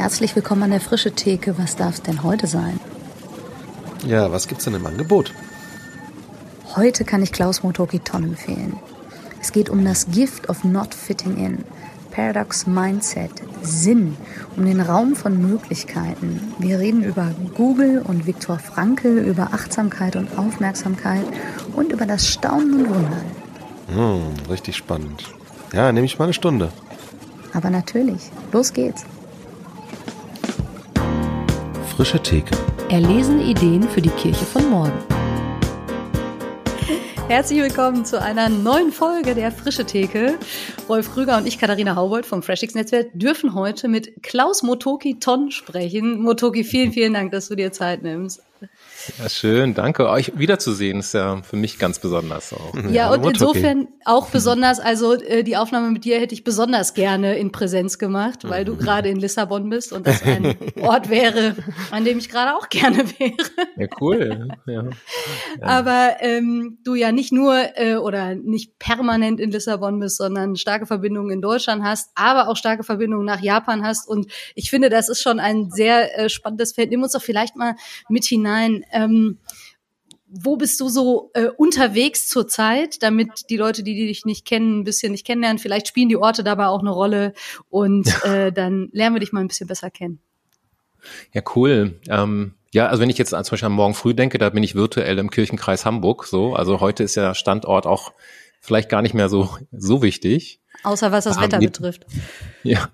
Herzlich willkommen an der frische Theke. Was darf es denn heute sein? Ja, was gibt's denn im Angebot? Heute kann ich Klaus Motoki Ton empfehlen. Es geht um das Gift of Not Fitting In. Paradox Mindset, Sinn, um den Raum von Möglichkeiten. Wir reden über Google und Viktor Frankl, über Achtsamkeit und Aufmerksamkeit und über das Staunen und Wundern. Hm, richtig spannend. Ja, nehme ich mal eine Stunde. Aber natürlich, los geht's. Frische Theke. Erlesen Ideen für die Kirche von morgen. Herzlich willkommen zu einer neuen Folge der Frische Theke. Rolf Krüger und ich, Katharina Haubold vom Freshix Netzwerk, dürfen heute mit Klaus Motoki Ton sprechen. Motoki, vielen, vielen Dank, dass du dir Zeit nimmst. Ja, schön, danke. Euch wiederzusehen ist ja für mich ganz besonders auch. Ja, und insofern auch besonders, also äh, die Aufnahme mit dir hätte ich besonders gerne in Präsenz gemacht, weil du gerade in Lissabon bist und das ein Ort wäre, an dem ich gerade auch gerne wäre. Ja, cool. Ja. ja. Aber ähm, du ja nicht nur äh, oder nicht permanent in Lissabon bist, sondern starke Verbindungen in Deutschland hast, aber auch starke Verbindungen nach Japan hast. Und ich finde, das ist schon ein sehr äh, spannendes Feld. Nimm uns doch vielleicht mal mit hinein ähm, wo bist du so äh, unterwegs zurzeit, damit die Leute, die, die dich nicht kennen, ein bisschen nicht kennenlernen? Vielleicht spielen die Orte dabei auch eine Rolle und äh, dann lernen wir dich mal ein bisschen besser kennen. Ja, cool. Ähm, ja, also wenn ich jetzt zum Beispiel am Morgen früh denke, da bin ich virtuell im Kirchenkreis Hamburg. So, also heute ist ja Standort auch vielleicht gar nicht mehr so so wichtig. Außer was das Wetter betrifft. Ja,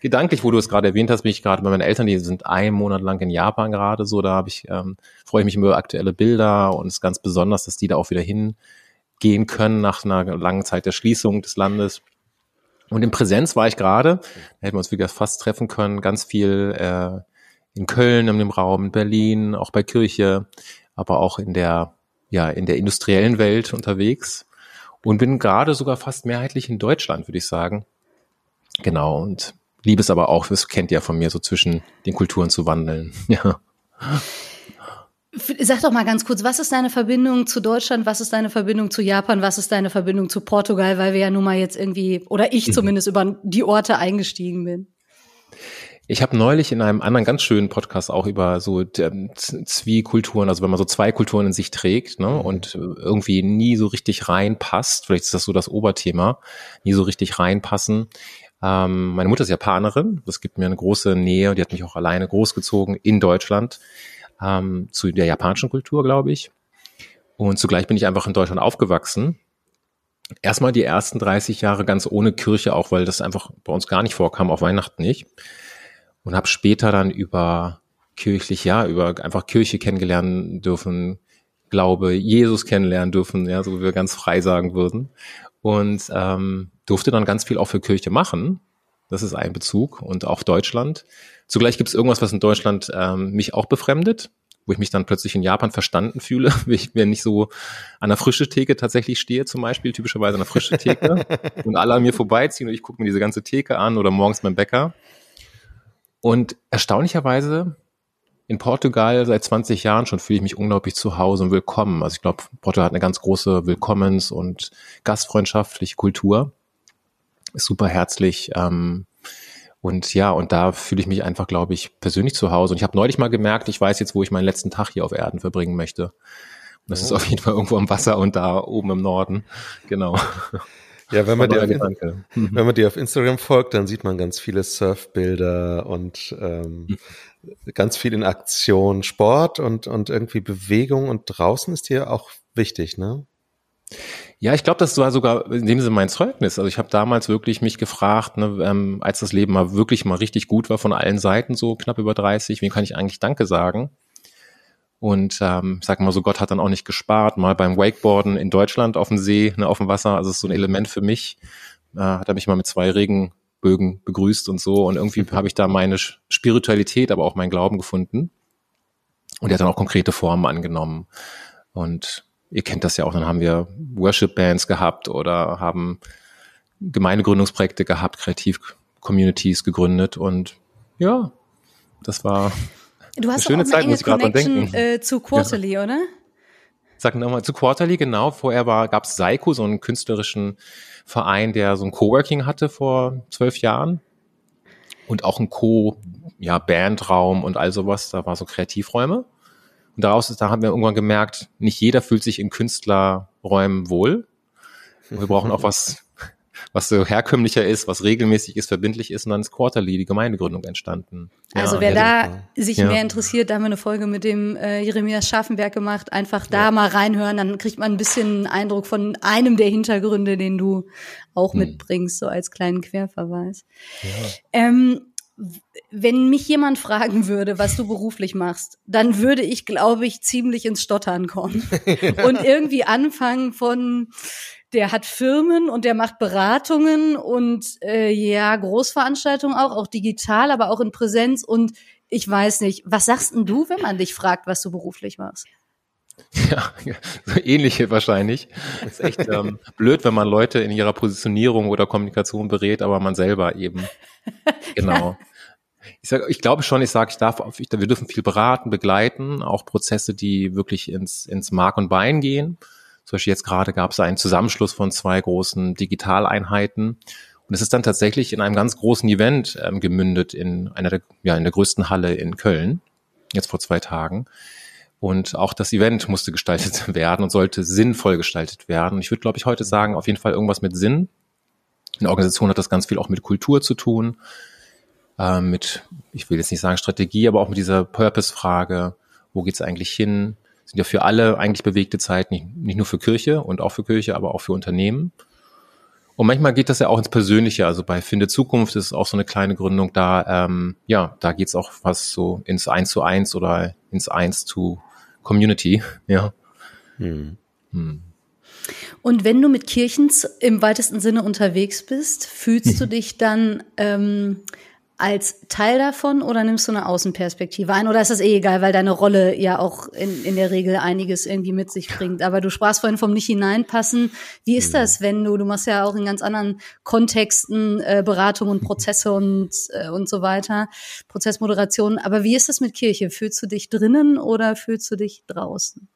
gedanklich, wo du es gerade erwähnt hast, bin ich gerade bei meinen Eltern, die sind einen Monat lang in Japan gerade so, da habe ich, ähm, freue ich mich über aktuelle Bilder und es ist ganz besonders, dass die da auch wieder hingehen können nach einer langen Zeit der Schließung des Landes. Und in Präsenz war ich gerade, da hätten wir uns wieder fast treffen können, ganz viel äh, in Köln, in dem Raum, in Berlin, auch bei Kirche, aber auch in der, ja, in der industriellen Welt unterwegs und bin gerade sogar fast mehrheitlich in Deutschland, würde ich sagen. Genau, und liebe es aber auch, das kennt ihr ja von mir, so zwischen den Kulturen zu wandeln. Ja. Sag doch mal ganz kurz, was ist deine Verbindung zu Deutschland, was ist deine Verbindung zu Japan, was ist deine Verbindung zu Portugal, weil wir ja nun mal jetzt irgendwie, oder ich mhm. zumindest über die Orte eingestiegen bin. Ich habe neulich in einem anderen ganz schönen Podcast auch über so ähm, Zwiekulturen, also wenn man so zwei Kulturen in sich trägt ne, mhm. und irgendwie nie so richtig reinpasst, vielleicht ist das so das Oberthema, nie so richtig reinpassen. Ähm, meine Mutter ist Japanerin, das gibt mir eine große Nähe, die hat mich auch alleine großgezogen in Deutschland ähm, zu der japanischen Kultur, glaube ich. Und zugleich bin ich einfach in Deutschland aufgewachsen erstmal die ersten 30 Jahre ganz ohne Kirche auch, weil das einfach bei uns gar nicht vorkam, auf Weihnachten nicht und habe später dann über kirchlich, ja, über einfach Kirche kennengelernt dürfen, Glaube, Jesus kennenlernen dürfen, ja, so wie wir ganz frei sagen würden. Und ähm, durfte dann ganz viel auch für Kirche machen. Das ist ein Bezug und auch Deutschland. Zugleich gibt es irgendwas, was in Deutschland ähm, mich auch befremdet, wo ich mich dann plötzlich in Japan verstanden fühle, wenn ich so an der frische Theke tatsächlich stehe, zum Beispiel, typischerweise an der frische Theke, und alle an mir vorbeiziehen und ich gucke mir diese ganze Theke an oder morgens beim Bäcker und erstaunlicherweise in Portugal seit 20 Jahren schon fühle ich mich unglaublich zu Hause und willkommen. Also ich glaube, Portugal hat eine ganz große Willkommens- und gastfreundschaftliche Kultur. Ist super herzlich. Ähm, und ja, und da fühle ich mich einfach, glaube ich, persönlich zu Hause. Und ich habe neulich mal gemerkt, ich weiß jetzt, wo ich meinen letzten Tag hier auf Erden verbringen möchte. Und das oh. ist auf jeden Fall irgendwo am Wasser und da oben im Norden. Genau. Ja, wenn man, dir auf, wenn man dir auf Instagram folgt, dann sieht man ganz viele Surfbilder und ähm, ganz viel in Aktion, Sport und, und irgendwie Bewegung und draußen ist dir auch wichtig, ne? Ja, ich glaube, das war sogar in dem Sinne mein Zeugnis. Also ich habe damals wirklich mich gefragt, ne, ähm, als das Leben mal wirklich mal richtig gut war von allen Seiten, so knapp über 30, wem kann ich eigentlich Danke sagen? Und ähm, ich sag mal so, Gott hat dann auch nicht gespart, mal beim Wakeboarden in Deutschland auf dem See, ne, auf dem Wasser, also ist so ein Element für mich. Äh, hat er mich mal mit zwei Regenbögen begrüßt und so. Und irgendwie habe ich da meine Spiritualität, aber auch meinen Glauben gefunden. Und er hat dann auch konkrete Formen angenommen. Und ihr kennt das ja auch, dann haben wir Worship-Bands gehabt oder haben Gemeindegründungsprojekte gehabt, Kreativ-Communities gegründet und ja, das war Du hast eine schöne Zeit, muss ich gerade dran denken. Äh, zu Quarterly, ja. oder? Sag nochmal, zu Quarterly, genau. Vorher gab es Seiko, so einen künstlerischen Verein, der so ein Coworking hatte vor zwölf Jahren. Und auch ein Co, ja, und all sowas, da war so Kreativräume. Und daraus ist, da haben wir irgendwann gemerkt, nicht jeder fühlt sich in Künstlerräumen wohl. Wir brauchen auch was, was so herkömmlicher ist, was regelmäßig ist, verbindlich ist. Und dann ist Quarterly, die Gemeindegründung, entstanden. Also ja, wer ja, da sich ja. mehr interessiert, da haben wir eine Folge mit dem äh, Jeremias Scharfenberg gemacht. Einfach da mal reinhören, dann kriegt man ein bisschen Eindruck von einem der Hintergründe, den du auch hm. mitbringst, so als kleinen Querverweis. Ähm, wenn mich jemand fragen würde, was du beruflich machst, dann würde ich, glaube ich, ziemlich ins Stottern kommen und irgendwie anfangen von der hat Firmen und der macht Beratungen und äh, ja, Großveranstaltungen auch, auch digital, aber auch in Präsenz und ich weiß nicht, was sagst denn du, wenn man dich fragt, was du beruflich machst? Ja, so ähnliche wahrscheinlich. ist echt ähm, blöd, wenn man Leute in ihrer Positionierung oder Kommunikation berät, aber man selber eben. Genau. Ich, sag, ich glaube schon, ich sage, ich darf, ich, wir dürfen viel beraten, begleiten, auch Prozesse, die wirklich ins, ins Mark und Bein gehen. Zum Beispiel jetzt gerade gab es einen Zusammenschluss von zwei großen Digitaleinheiten. Und es ist dann tatsächlich in einem ganz großen Event ähm, gemündet in einer der, ja, in der größten Halle in Köln, jetzt vor zwei Tagen. Und auch das Event musste gestaltet werden und sollte sinnvoll gestaltet werden. Ich würde, glaube ich, heute sagen, auf jeden Fall irgendwas mit Sinn. Eine Organisation hat das ganz viel auch mit Kultur zu tun, äh, mit, ich will jetzt nicht sagen Strategie, aber auch mit dieser Purpose-Frage, wo geht's eigentlich hin? sind ja für alle eigentlich bewegte Zeit, nicht, nicht nur für Kirche und auch für Kirche, aber auch für Unternehmen. Und manchmal geht das ja auch ins Persönliche. Also bei Finde Zukunft ist auch so eine kleine Gründung da. Ähm, ja, da geht's auch was so ins Eins zu Eins oder ins Eins zu Community. Ja. Hm. Hm. Und wenn du mit Kirchen im weitesten Sinne unterwegs bist, fühlst du dich dann ähm, als Teil davon oder nimmst du eine Außenperspektive ein? Oder ist das eh egal, weil deine Rolle ja auch in, in der Regel einiges irgendwie mit sich bringt? Aber du sprachst vorhin vom nicht hineinpassen. Wie ist das, wenn du, du machst ja auch in ganz anderen Kontexten äh, Beratung und Prozesse und, äh, und so weiter, Prozessmoderation. Aber wie ist das mit Kirche? Fühlst du dich drinnen oder fühlst du dich draußen?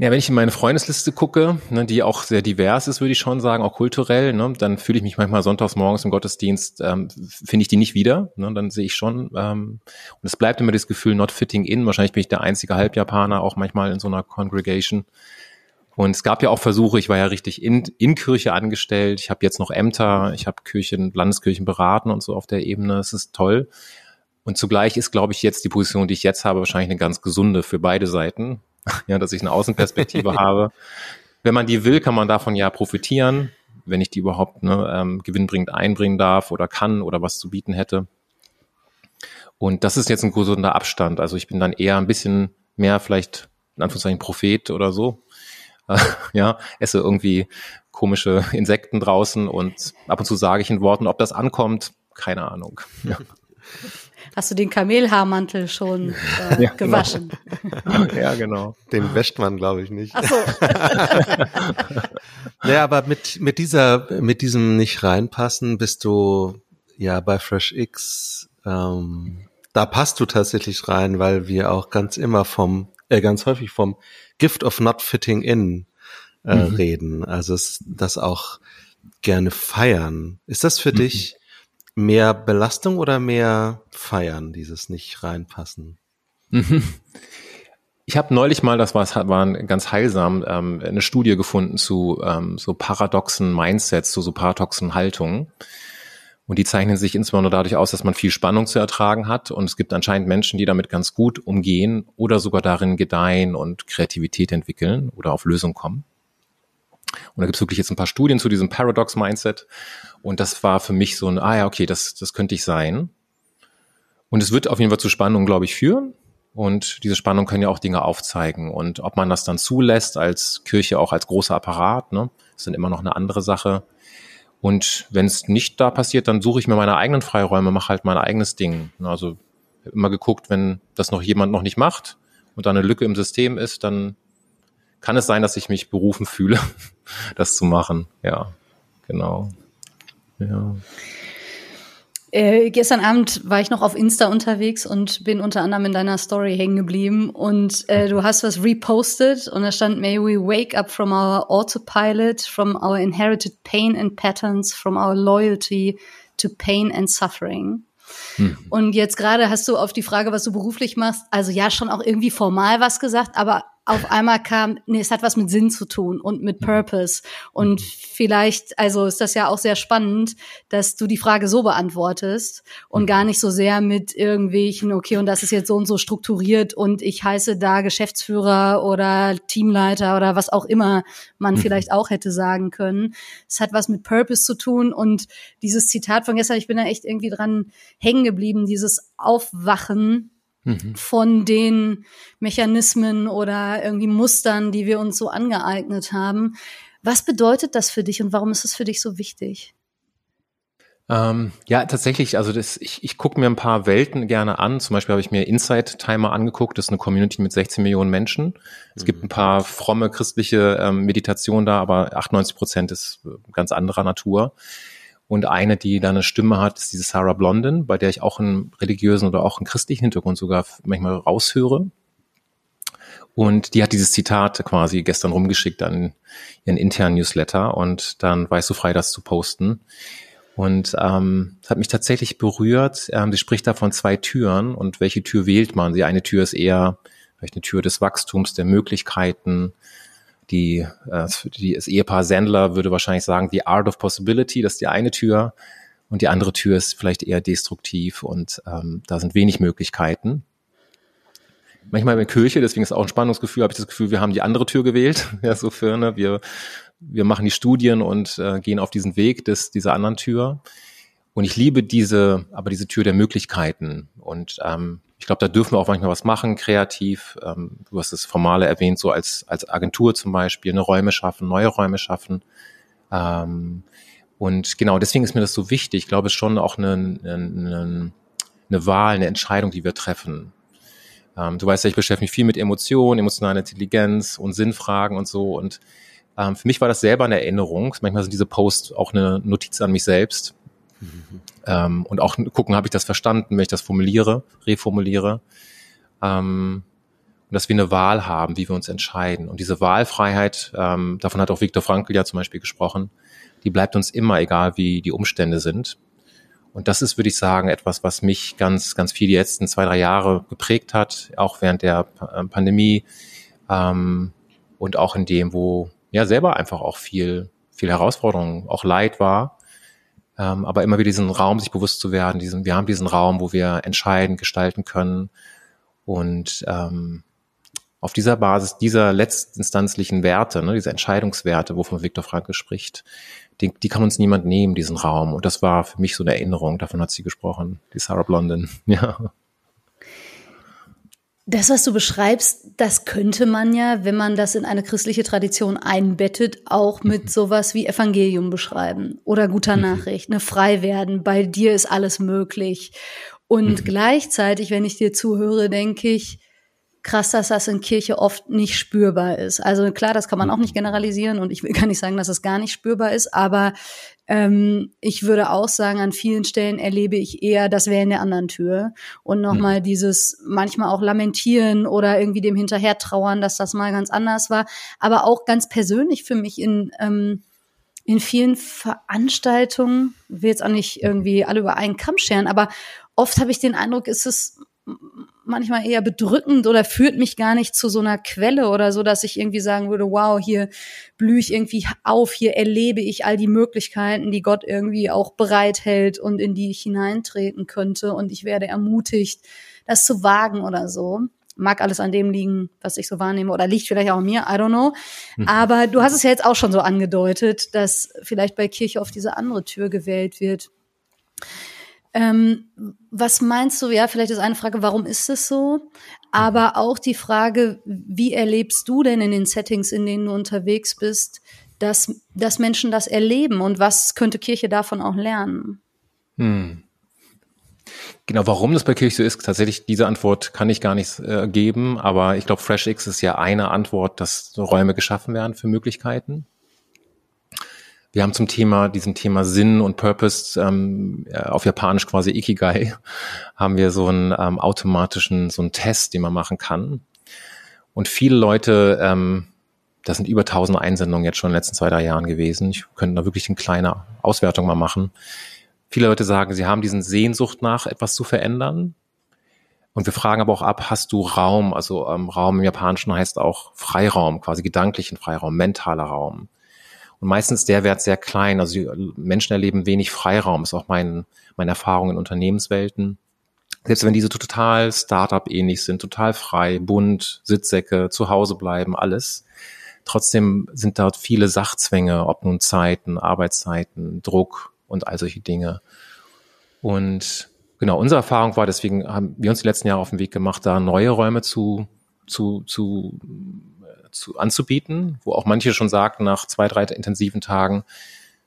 Ja, wenn ich in meine Freundesliste gucke, ne, die auch sehr divers ist, würde ich schon sagen, auch kulturell, ne, dann fühle ich mich manchmal sonntags morgens im Gottesdienst, ähm, finde ich die nicht wieder. Ne, dann sehe ich schon. Ähm, und es bleibt immer das Gefühl, not fitting in. Wahrscheinlich bin ich der einzige Halbjapaner, auch manchmal in so einer Congregation. Und es gab ja auch Versuche, ich war ja richtig in, in Kirche angestellt, ich habe jetzt noch Ämter, ich habe Kirchen, Landeskirchen beraten und so auf der Ebene. Es ist toll. Und zugleich ist, glaube ich, jetzt die Position, die ich jetzt habe, wahrscheinlich eine ganz gesunde für beide Seiten ja, dass ich eine Außenperspektive habe. Wenn man die will, kann man davon ja profitieren, wenn ich die überhaupt ne, ähm, gewinnbringend einbringen darf oder kann oder was zu bieten hätte. Und das ist jetzt ein gesunder Abstand. Also ich bin dann eher ein bisschen mehr vielleicht in Anführungszeichen Prophet oder so. Äh, ja, esse irgendwie komische Insekten draußen und ab und zu sage ich in Worten, ob das ankommt, keine Ahnung. Ja. Hast du den Kamelhaarmantel schon äh, ja, genau. gewaschen? Genau. ja, genau. Den wäscht man, glaube ich, nicht. Ach so. naja, aber mit, mit dieser, mit diesem nicht reinpassen bist du ja bei Fresh X, ähm, da passt du tatsächlich rein, weil wir auch ganz immer vom, äh, ganz häufig vom Gift of Not Fitting In äh, mhm. reden. Also es, das auch gerne feiern. Ist das für mhm. dich mehr Belastung oder mehr Feiern, dieses nicht reinpassen? Mhm. Ich habe neulich mal, das war, war ganz heilsam, ähm, eine Studie gefunden zu ähm, so paradoxen Mindsets, zu so paradoxen Haltungen. Und die zeichnen sich insbesondere dadurch aus, dass man viel Spannung zu ertragen hat. Und es gibt anscheinend Menschen, die damit ganz gut umgehen oder sogar darin gedeihen und Kreativität entwickeln oder auf Lösungen kommen. Und da gibt es wirklich jetzt ein paar Studien zu diesem Paradox Mindset. Und das war für mich so ein, ah ja, okay, das, das könnte ich sein. Und es wird auf jeden Fall zu Spannungen, glaube ich, führen. Und diese Spannung können ja auch Dinge aufzeigen. Und ob man das dann zulässt als Kirche, auch als großer Apparat, ne, ist dann immer noch eine andere Sache. Und wenn es nicht da passiert, dann suche ich mir meine eigenen Freiräume, mache halt mein eigenes Ding. Also immer geguckt, wenn das noch jemand noch nicht macht und da eine Lücke im System ist, dann kann es sein, dass ich mich berufen fühle, das zu machen. Ja, genau. Ja. Äh, gestern Abend war ich noch auf Insta unterwegs und bin unter anderem in deiner Story hängen geblieben und äh, du hast was repostet und da stand May we wake up from our autopilot, from our inherited pain and patterns, from our loyalty to pain and suffering. Mhm. Und jetzt gerade hast du auf die Frage, was du beruflich machst, also ja, schon auch irgendwie formal was gesagt, aber auf einmal kam, nee, es hat was mit Sinn zu tun und mit mhm. Purpose. Und mhm. vielleicht, also ist das ja auch sehr spannend, dass du die Frage so beantwortest und gar nicht so sehr mit irgendwelchen, okay, und das ist jetzt so und so strukturiert und ich heiße da Geschäftsführer oder Teamleiter oder was auch immer man mhm. vielleicht auch hätte sagen können. Es hat was mit Purpose zu tun und dieses Zitat von gestern, ich bin da echt irgendwie dran hängen geblieben, dieses Aufwachen Mhm. von den Mechanismen oder irgendwie Mustern, die wir uns so angeeignet haben. Was bedeutet das für dich und warum ist es für dich so wichtig? Ähm, ja, tatsächlich, also das, ich, ich gucke mir ein paar Welten gerne an. Zum Beispiel habe ich mir Insight Timer angeguckt. Das ist eine Community mit 16 Millionen Menschen. Es mhm. gibt ein paar fromme christliche ähm, Meditationen da, aber 98 Prozent ist äh, ganz anderer Natur. Und eine, die da eine Stimme hat, ist diese Sarah Blondin, bei der ich auch einen religiösen oder auch einen christlichen Hintergrund sogar manchmal raushöre. Und die hat dieses Zitat quasi gestern rumgeschickt an ihren internen Newsletter und dann war ich so frei, das zu posten. Und ähm, hat mich tatsächlich berührt. Ähm, sie spricht da von zwei Türen und welche Tür wählt man? Die eine Tür ist eher vielleicht eine Tür des Wachstums, der Möglichkeiten, die, äh, die, das Ehepaar Sandler würde wahrscheinlich sagen, the art of possibility, das ist die eine Tür. Und die andere Tür ist vielleicht eher destruktiv und ähm, da sind wenig Möglichkeiten. Manchmal in der Kirche, deswegen ist auch ein Spannungsgefühl, habe ich das Gefühl, wir haben die andere Tür gewählt. Ja, so für, ne, wir, wir machen die Studien und äh, gehen auf diesen Weg des, dieser anderen Tür. Und ich liebe diese, aber diese Tür der Möglichkeiten. Und ähm, ich glaube, da dürfen wir auch manchmal was machen, kreativ. Ähm, du hast das Formale erwähnt, so als, als Agentur zum Beispiel, eine Räume schaffen, neue Räume schaffen. Ähm, und genau, deswegen ist mir das so wichtig. Ich glaube, es ist schon auch eine, eine, eine Wahl, eine Entscheidung, die wir treffen. Ähm, du weißt ja, ich beschäftige mich viel mit Emotionen, emotionaler Intelligenz und Sinnfragen und so. Und ähm, für mich war das selber eine Erinnerung. Manchmal sind diese Posts auch eine Notiz an mich selbst. Ähm, und auch gucken, habe ich das verstanden, wenn ich das formuliere, reformuliere. Ähm, und dass wir eine Wahl haben, wie wir uns entscheiden. Und diese Wahlfreiheit, ähm, davon hat auch Viktor Frankl ja zum Beispiel gesprochen, die bleibt uns immer, egal wie die Umstände sind. Und das ist, würde ich sagen, etwas, was mich ganz, ganz viel die letzten zwei, drei Jahre geprägt hat, auch während der äh, Pandemie ähm, und auch in dem, wo ja selber einfach auch viel, viel Herausforderung, auch Leid war ähm, aber immer wieder diesen Raum sich bewusst zu werden, diesen, wir haben diesen Raum, wo wir entscheiden, gestalten können und ähm, auf dieser Basis dieser letztinstanzlichen Werte, ne, diese Entscheidungswerte, wovon Viktor Frankl spricht, die, die kann uns niemand nehmen, diesen Raum. Und das war für mich so eine Erinnerung, davon hat sie gesprochen, die Sarah Blondin, ja. Das, was du beschreibst, das könnte man ja, wenn man das in eine christliche Tradition einbettet, auch mit mhm. sowas wie Evangelium beschreiben oder guter mhm. Nachricht, ne, frei werden, bei dir ist alles möglich. Und mhm. gleichzeitig, wenn ich dir zuhöre, denke ich, krass, dass das in Kirche oft nicht spürbar ist. Also klar, das kann man auch nicht generalisieren und ich will gar nicht sagen, dass es gar nicht spürbar ist, aber ähm, ich würde auch sagen, an vielen Stellen erlebe ich eher, das wäre in der anderen Tür. Und nochmal mhm. dieses manchmal auch lamentieren oder irgendwie dem hinterher trauern, dass das mal ganz anders war. Aber auch ganz persönlich für mich in, ähm, in vielen Veranstaltungen, will jetzt auch nicht irgendwie alle über einen Kamm scheren, aber oft habe ich den Eindruck, ist es manchmal eher bedrückend oder führt mich gar nicht zu so einer Quelle oder so, dass ich irgendwie sagen würde, wow, hier blühe ich irgendwie auf, hier erlebe ich all die Möglichkeiten, die Gott irgendwie auch bereithält und in die ich hineintreten könnte und ich werde ermutigt, das zu wagen oder so. Mag alles an dem liegen, was ich so wahrnehme oder liegt vielleicht auch an mir, I don't know. Mhm. Aber du hast es ja jetzt auch schon so angedeutet, dass vielleicht bei Kirche auf diese andere Tür gewählt wird. Ähm, was meinst du, ja, vielleicht ist eine Frage, warum ist es so? Aber auch die Frage, wie erlebst du denn in den Settings, in denen du unterwegs bist, dass, dass Menschen das erleben und was könnte Kirche davon auch lernen? Hm. Genau, warum das bei Kirche so ist, tatsächlich diese Antwort kann ich gar nicht äh, geben, aber ich glaube, FreshX ist ja eine Antwort, dass Räume geschaffen werden für Möglichkeiten. Wir haben zum Thema, diesem Thema Sinn und Purpose, ähm, äh, auf Japanisch quasi Ikigai, haben wir so einen ähm, automatischen, so einen Test, den man machen kann. Und viele Leute, ähm, das sind über 1000 Einsendungen jetzt schon in den letzten zwei, drei Jahren gewesen. Ich könnte da wirklich eine kleine Auswertung mal machen. viele Leute sagen, sie haben diesen Sehnsucht nach etwas zu verändern. Und wir fragen aber auch ab, hast du Raum? Also ähm, Raum im Japanischen heißt auch Freiraum, quasi gedanklichen Freiraum, mentaler Raum. Und meistens der Wert sehr klein. Also Menschen erleben wenig Freiraum, ist auch mein, meine Erfahrung in Unternehmenswelten. Selbst wenn diese total Startup-ähnlich sind, total frei, bunt, Sitzsäcke, zu Hause bleiben, alles. Trotzdem sind dort viele Sachzwänge, ob nun Zeiten, Arbeitszeiten, Druck und all solche Dinge. Und genau, unsere Erfahrung war, deswegen haben wir uns die letzten Jahre auf den Weg gemacht, da neue Räume zu, zu, zu, zu anzubieten, wo auch manche schon sagten, nach zwei, drei intensiven Tagen,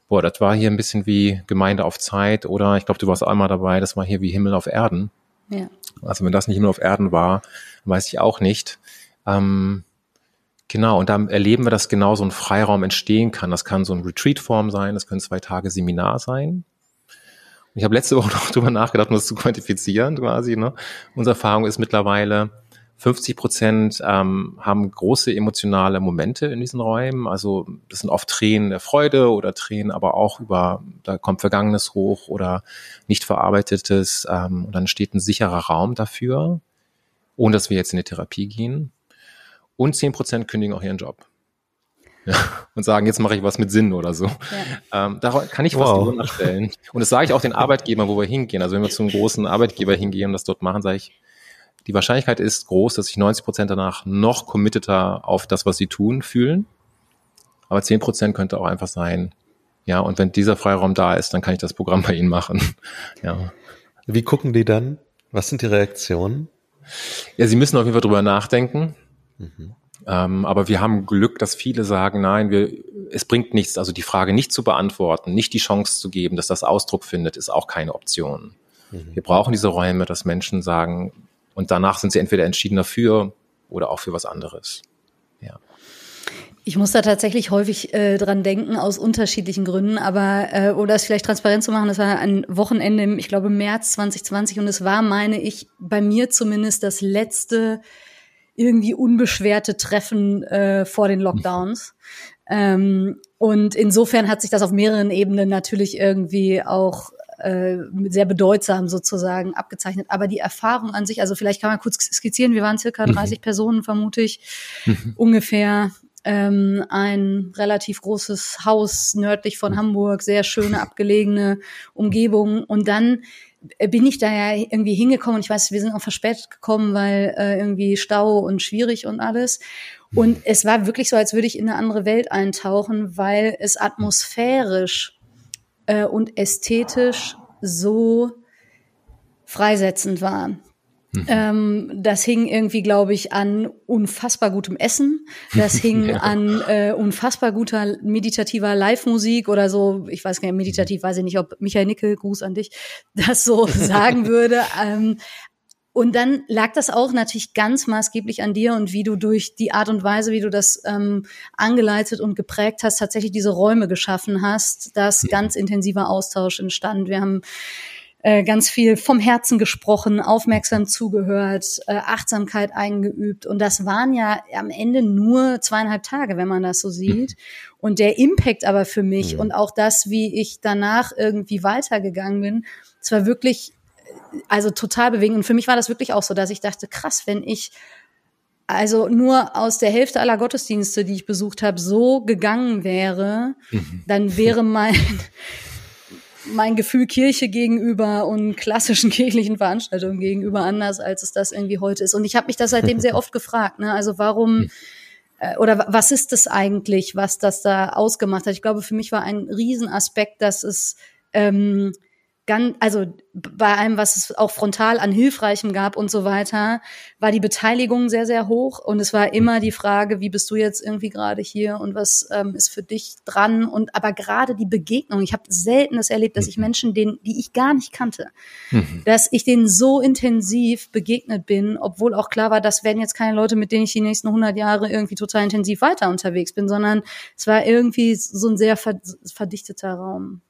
boah, das war hier ein bisschen wie Gemeinde auf Zeit oder ich glaube, du warst einmal dabei, das war hier wie Himmel auf Erden. Ja. Also wenn das nicht Himmel auf Erden war, weiß ich auch nicht. Ähm, genau, und da erleben wir, dass genau so ein Freiraum entstehen kann. Das kann so ein Retreat-Form sein, das können zwei Tage Seminar sein. Ich habe letzte Woche noch drüber nachgedacht, um das zu quantifizieren quasi. Ne? Unsere Erfahrung ist mittlerweile, 50 Prozent ähm, haben große emotionale Momente in diesen Räumen. Also das sind oft Tränen der Freude oder Tränen, aber auch über, da kommt Vergangenes hoch oder nicht verarbeitetes. Ähm, und dann steht ein sicherer Raum dafür, ohne dass wir jetzt in die Therapie gehen. Und 10 Prozent kündigen auch ihren Job. Ja, und sagen, jetzt mache ich was mit Sinn oder so. Ja. Ähm, da kann ich fast wow. nachstellen. Und das sage ich auch den Arbeitgebern, wo wir hingehen. Also wenn wir zum großen Arbeitgeber hingehen und das dort machen, sage ich, die Wahrscheinlichkeit ist groß, dass sich 90 Prozent danach noch committeter auf das, was sie tun, fühlen. Aber 10 Prozent könnte auch einfach sein, ja, und wenn dieser Freiraum da ist, dann kann ich das Programm bei Ihnen machen. Ja. Wie gucken die dann? Was sind die Reaktionen? Ja, sie müssen auf jeden Fall drüber nachdenken. Mhm. Ähm, aber wir haben Glück, dass viele sagen, nein, wir, es bringt nichts. Also die Frage nicht zu beantworten, nicht die Chance zu geben, dass das Ausdruck findet, ist auch keine Option. Mhm. Wir brauchen diese Räume, dass Menschen sagen, und danach sind sie entweder entschieden dafür oder auch für was anderes. Ja. Ich muss da tatsächlich häufig äh, dran denken, aus unterschiedlichen Gründen. Aber äh, um das vielleicht transparent zu machen, das war ein Wochenende im, ich glaube, März 2020 und es war, meine ich, bei mir zumindest das letzte irgendwie unbeschwerte Treffen äh, vor den Lockdowns. Ähm, und insofern hat sich das auf mehreren Ebenen natürlich irgendwie auch äh, sehr bedeutsam sozusagen abgezeichnet. Aber die Erfahrung an sich, also vielleicht kann man kurz skizzieren, wir waren circa 30 mhm. Personen, vermute ich, mhm. ungefähr. Ähm, ein relativ großes Haus nördlich von Hamburg, sehr schöne abgelegene Umgebung. Und dann bin ich da ja irgendwie hingekommen und ich weiß, wir sind auch verspätet gekommen, weil äh, irgendwie Stau und schwierig und alles. Und es war wirklich so, als würde ich in eine andere Welt eintauchen, weil es atmosphärisch äh, und ästhetisch so freisetzend war. Mhm. Ähm, das hing irgendwie, glaube ich, an unfassbar gutem Essen. Das hing ja. an äh, unfassbar guter meditativer Live-Musik oder so. Ich weiß gar nicht, meditativ weiß ich nicht, ob Michael Nickel, Gruß an dich, das so sagen würde. Ähm, und dann lag das auch natürlich ganz maßgeblich an dir und wie du durch die Art und Weise, wie du das ähm, angeleitet und geprägt hast, tatsächlich diese Räume geschaffen hast, dass ganz intensiver Austausch entstand. Wir haben äh, ganz viel vom Herzen gesprochen, aufmerksam zugehört, äh, Achtsamkeit eingeübt. Und das waren ja am Ende nur zweieinhalb Tage, wenn man das so sieht. Und der Impact aber für mich und auch das, wie ich danach irgendwie weitergegangen bin, es war wirklich also total bewegend. Und für mich war das wirklich auch so, dass ich dachte, krass, wenn ich also nur aus der Hälfte aller Gottesdienste, die ich besucht habe, so gegangen wäre, mhm. dann wäre mein mein Gefühl Kirche gegenüber und klassischen kirchlichen Veranstaltungen gegenüber anders, als es das irgendwie heute ist. Und ich habe mich das seitdem sehr oft gefragt. Ne? Also warum äh, oder was ist das eigentlich, was das da ausgemacht hat? Ich glaube, für mich war ein Riesenaspekt, dass es ähm, ganz, also bei allem, was es auch frontal an Hilfreichem gab und so weiter, war die Beteiligung sehr, sehr hoch. Und es war immer die Frage, wie bist du jetzt irgendwie gerade hier und was ähm, ist für dich dran? Und aber gerade die Begegnung, ich habe selten das erlebt, dass ich mhm. Menschen, denen, die ich gar nicht kannte, mhm. dass ich denen so intensiv begegnet bin, obwohl auch klar war, das werden jetzt keine Leute, mit denen ich die nächsten 100 Jahre irgendwie total intensiv weiter unterwegs bin, sondern es war irgendwie so ein sehr verdichteter Raum.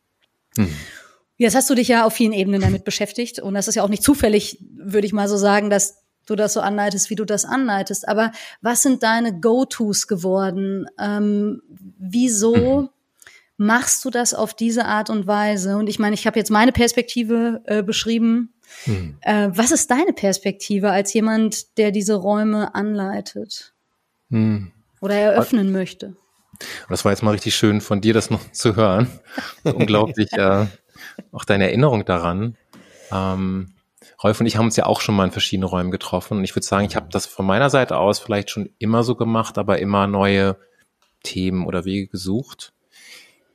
Mhm. Jetzt hast du dich ja auf vielen Ebenen damit beschäftigt und das ist ja auch nicht zufällig, würde ich mal so sagen, dass du das so anleitest, wie du das anleitest. Aber was sind deine Go-Tos geworden? Ähm, wieso machst du das auf diese Art und Weise? Und ich meine, ich habe jetzt meine Perspektive äh, beschrieben. Hm. Äh, was ist deine Perspektive als jemand, der diese Räume anleitet hm. oder eröffnen möchte? Das war jetzt mal richtig schön von dir, das noch zu hören. Unglaublich, äh, auch deine Erinnerung daran. Ähm, Rolf und ich haben uns ja auch schon mal in verschiedenen Räumen getroffen. Und ich würde sagen, ich habe das von meiner Seite aus vielleicht schon immer so gemacht, aber immer neue Themen oder Wege gesucht.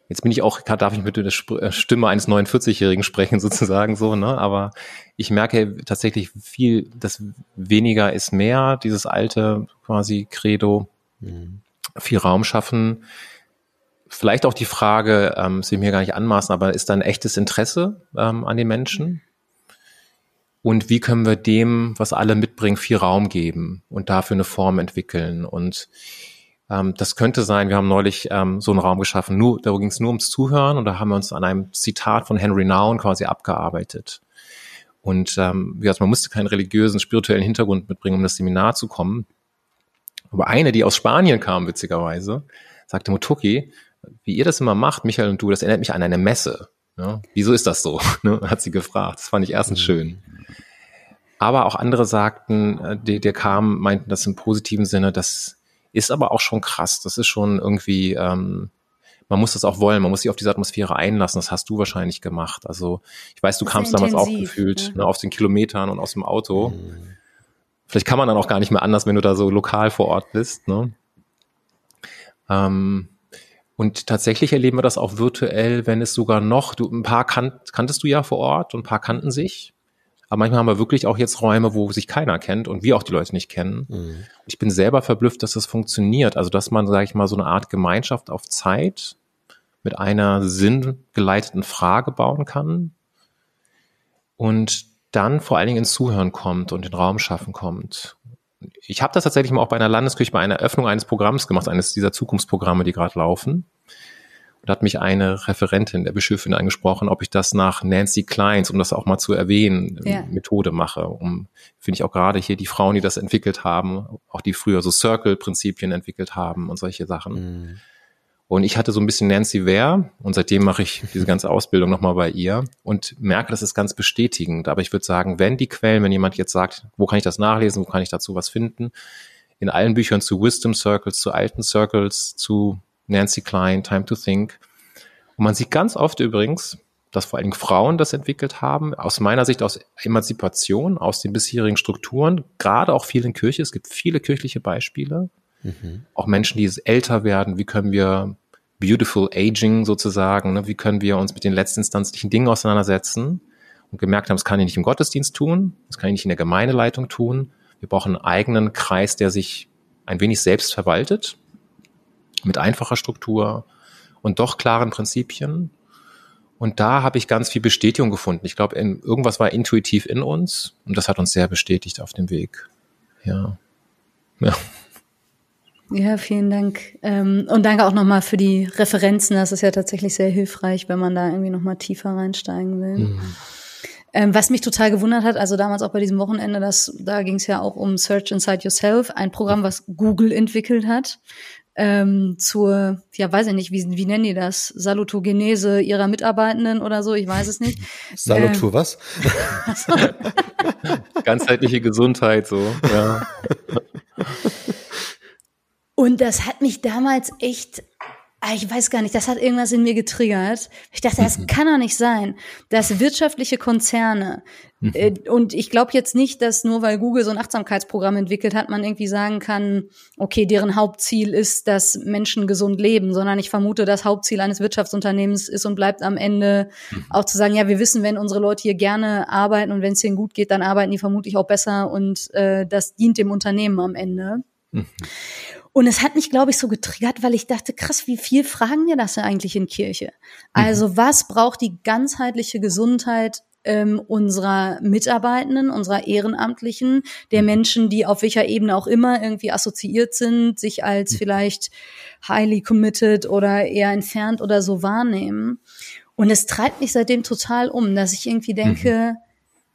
Jetzt bin ich auch, darf ich mit der äh, Stimme eines 49-Jährigen sprechen sozusagen so, ne? Aber ich merke tatsächlich viel, dass weniger ist mehr, dieses alte quasi Credo, mhm. viel Raum schaffen. Vielleicht auch die Frage, ähm, sie mir gar nicht anmaßen, aber ist da ein echtes Interesse ähm, an den Menschen? Und wie können wir dem, was alle mitbringen, viel Raum geben und dafür eine Form entwickeln? Und ähm, das könnte sein, wir haben neulich ähm, so einen Raum geschaffen, nur, da ging es nur ums Zuhören und da haben wir uns an einem Zitat von Henry Nouwen quasi abgearbeitet. Und ähm, wie gesagt, man musste keinen religiösen, spirituellen Hintergrund mitbringen, um das Seminar zu kommen. Aber eine, die aus Spanien kam, witzigerweise, sagte Mutuki, wie ihr das immer macht, Michael und du, das erinnert mich an eine Messe. Ja, wieso ist das so? Ne, hat sie gefragt. Das fand ich erstens mhm. schön. Aber auch andere sagten, äh, die, die kamen, meinten das im positiven Sinne, das ist aber auch schon krass. Das ist schon irgendwie, ähm, man muss das auch wollen, man muss sich auf diese Atmosphäre einlassen. Das hast du wahrscheinlich gemacht. Also ich weiß, du kamst damals auch gefühlt ne? Ne, aus den Kilometern und aus dem Auto. Mhm. Vielleicht kann man dann auch gar nicht mehr anders, wenn du da so lokal vor Ort bist. Ne? Ähm, und tatsächlich erleben wir das auch virtuell, wenn es sogar noch, du, ein paar kannt, kanntest du ja vor Ort und ein paar kannten sich. Aber manchmal haben wir wirklich auch jetzt Räume, wo sich keiner kennt und wir auch die Leute nicht kennen. Mhm. Ich bin selber verblüfft, dass das funktioniert. Also, dass man, sage ich mal, so eine Art Gemeinschaft auf Zeit mit einer sinngeleiteten Frage bauen kann und dann vor allen Dingen ins Zuhören kommt und den Raum schaffen kommt ich habe das tatsächlich mal auch bei einer Landeskirche bei einer Eröffnung eines Programms gemacht, eines dieser Zukunftsprogramme, die gerade laufen. Und da hat mich eine Referentin der Bischöfin angesprochen, ob ich das nach Nancy Kleins, um das auch mal zu erwähnen, ja. Methode mache. Um finde ich auch gerade hier die Frauen, die das entwickelt haben, auch die früher so Circle-Prinzipien entwickelt haben und solche Sachen. Mhm. Und ich hatte so ein bisschen Nancy Ware und seitdem mache ich diese ganze Ausbildung nochmal bei ihr und merke, das ist ganz bestätigend. Aber ich würde sagen, wenn die Quellen, wenn jemand jetzt sagt, wo kann ich das nachlesen, wo kann ich dazu was finden, in allen Büchern zu Wisdom Circles, zu alten Circles, zu Nancy Klein, Time to Think. Und man sieht ganz oft übrigens, dass vor allen Dingen Frauen das entwickelt haben, aus meiner Sicht aus Emanzipation, aus den bisherigen Strukturen, gerade auch viel in Kirche. Es gibt viele kirchliche Beispiele, Mhm. Auch Menschen, die älter werden, wie können wir Beautiful Aging sozusagen, ne? wie können wir uns mit den letztinstanzlichen Dingen auseinandersetzen und gemerkt haben, das kann ich nicht im Gottesdienst tun, das kann ich nicht in der Gemeindeleitung tun. Wir brauchen einen eigenen Kreis, der sich ein wenig selbst verwaltet, mit einfacher Struktur und doch klaren Prinzipien. Und da habe ich ganz viel Bestätigung gefunden. Ich glaube, irgendwas war intuitiv in uns und das hat uns sehr bestätigt auf dem Weg. Ja. Ja. Ja, vielen Dank. Ähm, und danke auch nochmal für die Referenzen. Das ist ja tatsächlich sehr hilfreich, wenn man da irgendwie nochmal tiefer reinsteigen will. Mhm. Ähm, was mich total gewundert hat, also damals auch bei diesem Wochenende, das, da ging es ja auch um Search Inside Yourself, ein Programm, was Google entwickelt hat. Ähm, zur, ja, weiß ich nicht, wie, wie nennen die das? Salutogenese ihrer Mitarbeitenden oder so, ich weiß es nicht. Saluto ähm, was? Ganzheitliche Gesundheit, so, ja. Und das hat mich damals echt, ah, ich weiß gar nicht, das hat irgendwas in mir getriggert. Ich dachte, das mhm. kann doch nicht sein, dass wirtschaftliche Konzerne, mhm. äh, und ich glaube jetzt nicht, dass nur weil Google so ein Achtsamkeitsprogramm entwickelt hat, man irgendwie sagen kann, okay, deren Hauptziel ist, dass Menschen gesund leben, sondern ich vermute, das Hauptziel eines Wirtschaftsunternehmens ist und bleibt am Ende mhm. auch zu sagen, ja, wir wissen, wenn unsere Leute hier gerne arbeiten und wenn es ihnen gut geht, dann arbeiten die vermutlich auch besser und äh, das dient dem Unternehmen am Ende. Mhm. Und es hat mich, glaube ich, so getriggert, weil ich dachte, krass, wie viel fragen wir das ja eigentlich in Kirche? Also mhm. was braucht die ganzheitliche Gesundheit ähm, unserer Mitarbeitenden, unserer Ehrenamtlichen, der mhm. Menschen, die auf welcher Ebene auch immer irgendwie assoziiert sind, sich als mhm. vielleicht highly committed oder eher entfernt oder so wahrnehmen. Und es treibt mich seitdem total um, dass ich irgendwie denke,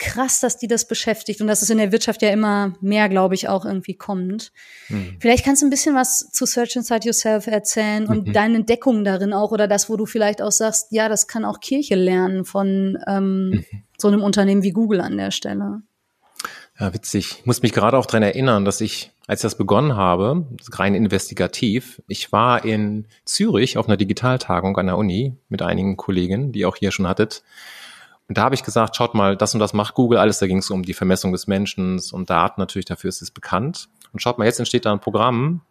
krass, dass die das beschäftigt und dass es in der Wirtschaft ja immer mehr, glaube ich, auch irgendwie kommt. Mhm. Vielleicht kannst du ein bisschen was zu Search Inside Yourself erzählen und mhm. deine Entdeckungen darin auch oder das, wo du vielleicht auch sagst, ja, das kann auch Kirche lernen von ähm, mhm. so einem Unternehmen wie Google an der Stelle. Ja, witzig. Ich muss mich gerade auch dran erinnern, dass ich, als ich das begonnen habe, rein investigativ, ich war in Zürich auf einer Digitaltagung an der Uni mit einigen Kollegen, die auch hier schon hattet. Und da habe ich gesagt, schaut mal, das und das macht Google alles. Da ging es um die Vermessung des Menschen und Daten natürlich, dafür ist es bekannt. Und schaut mal, jetzt entsteht da ein Programm.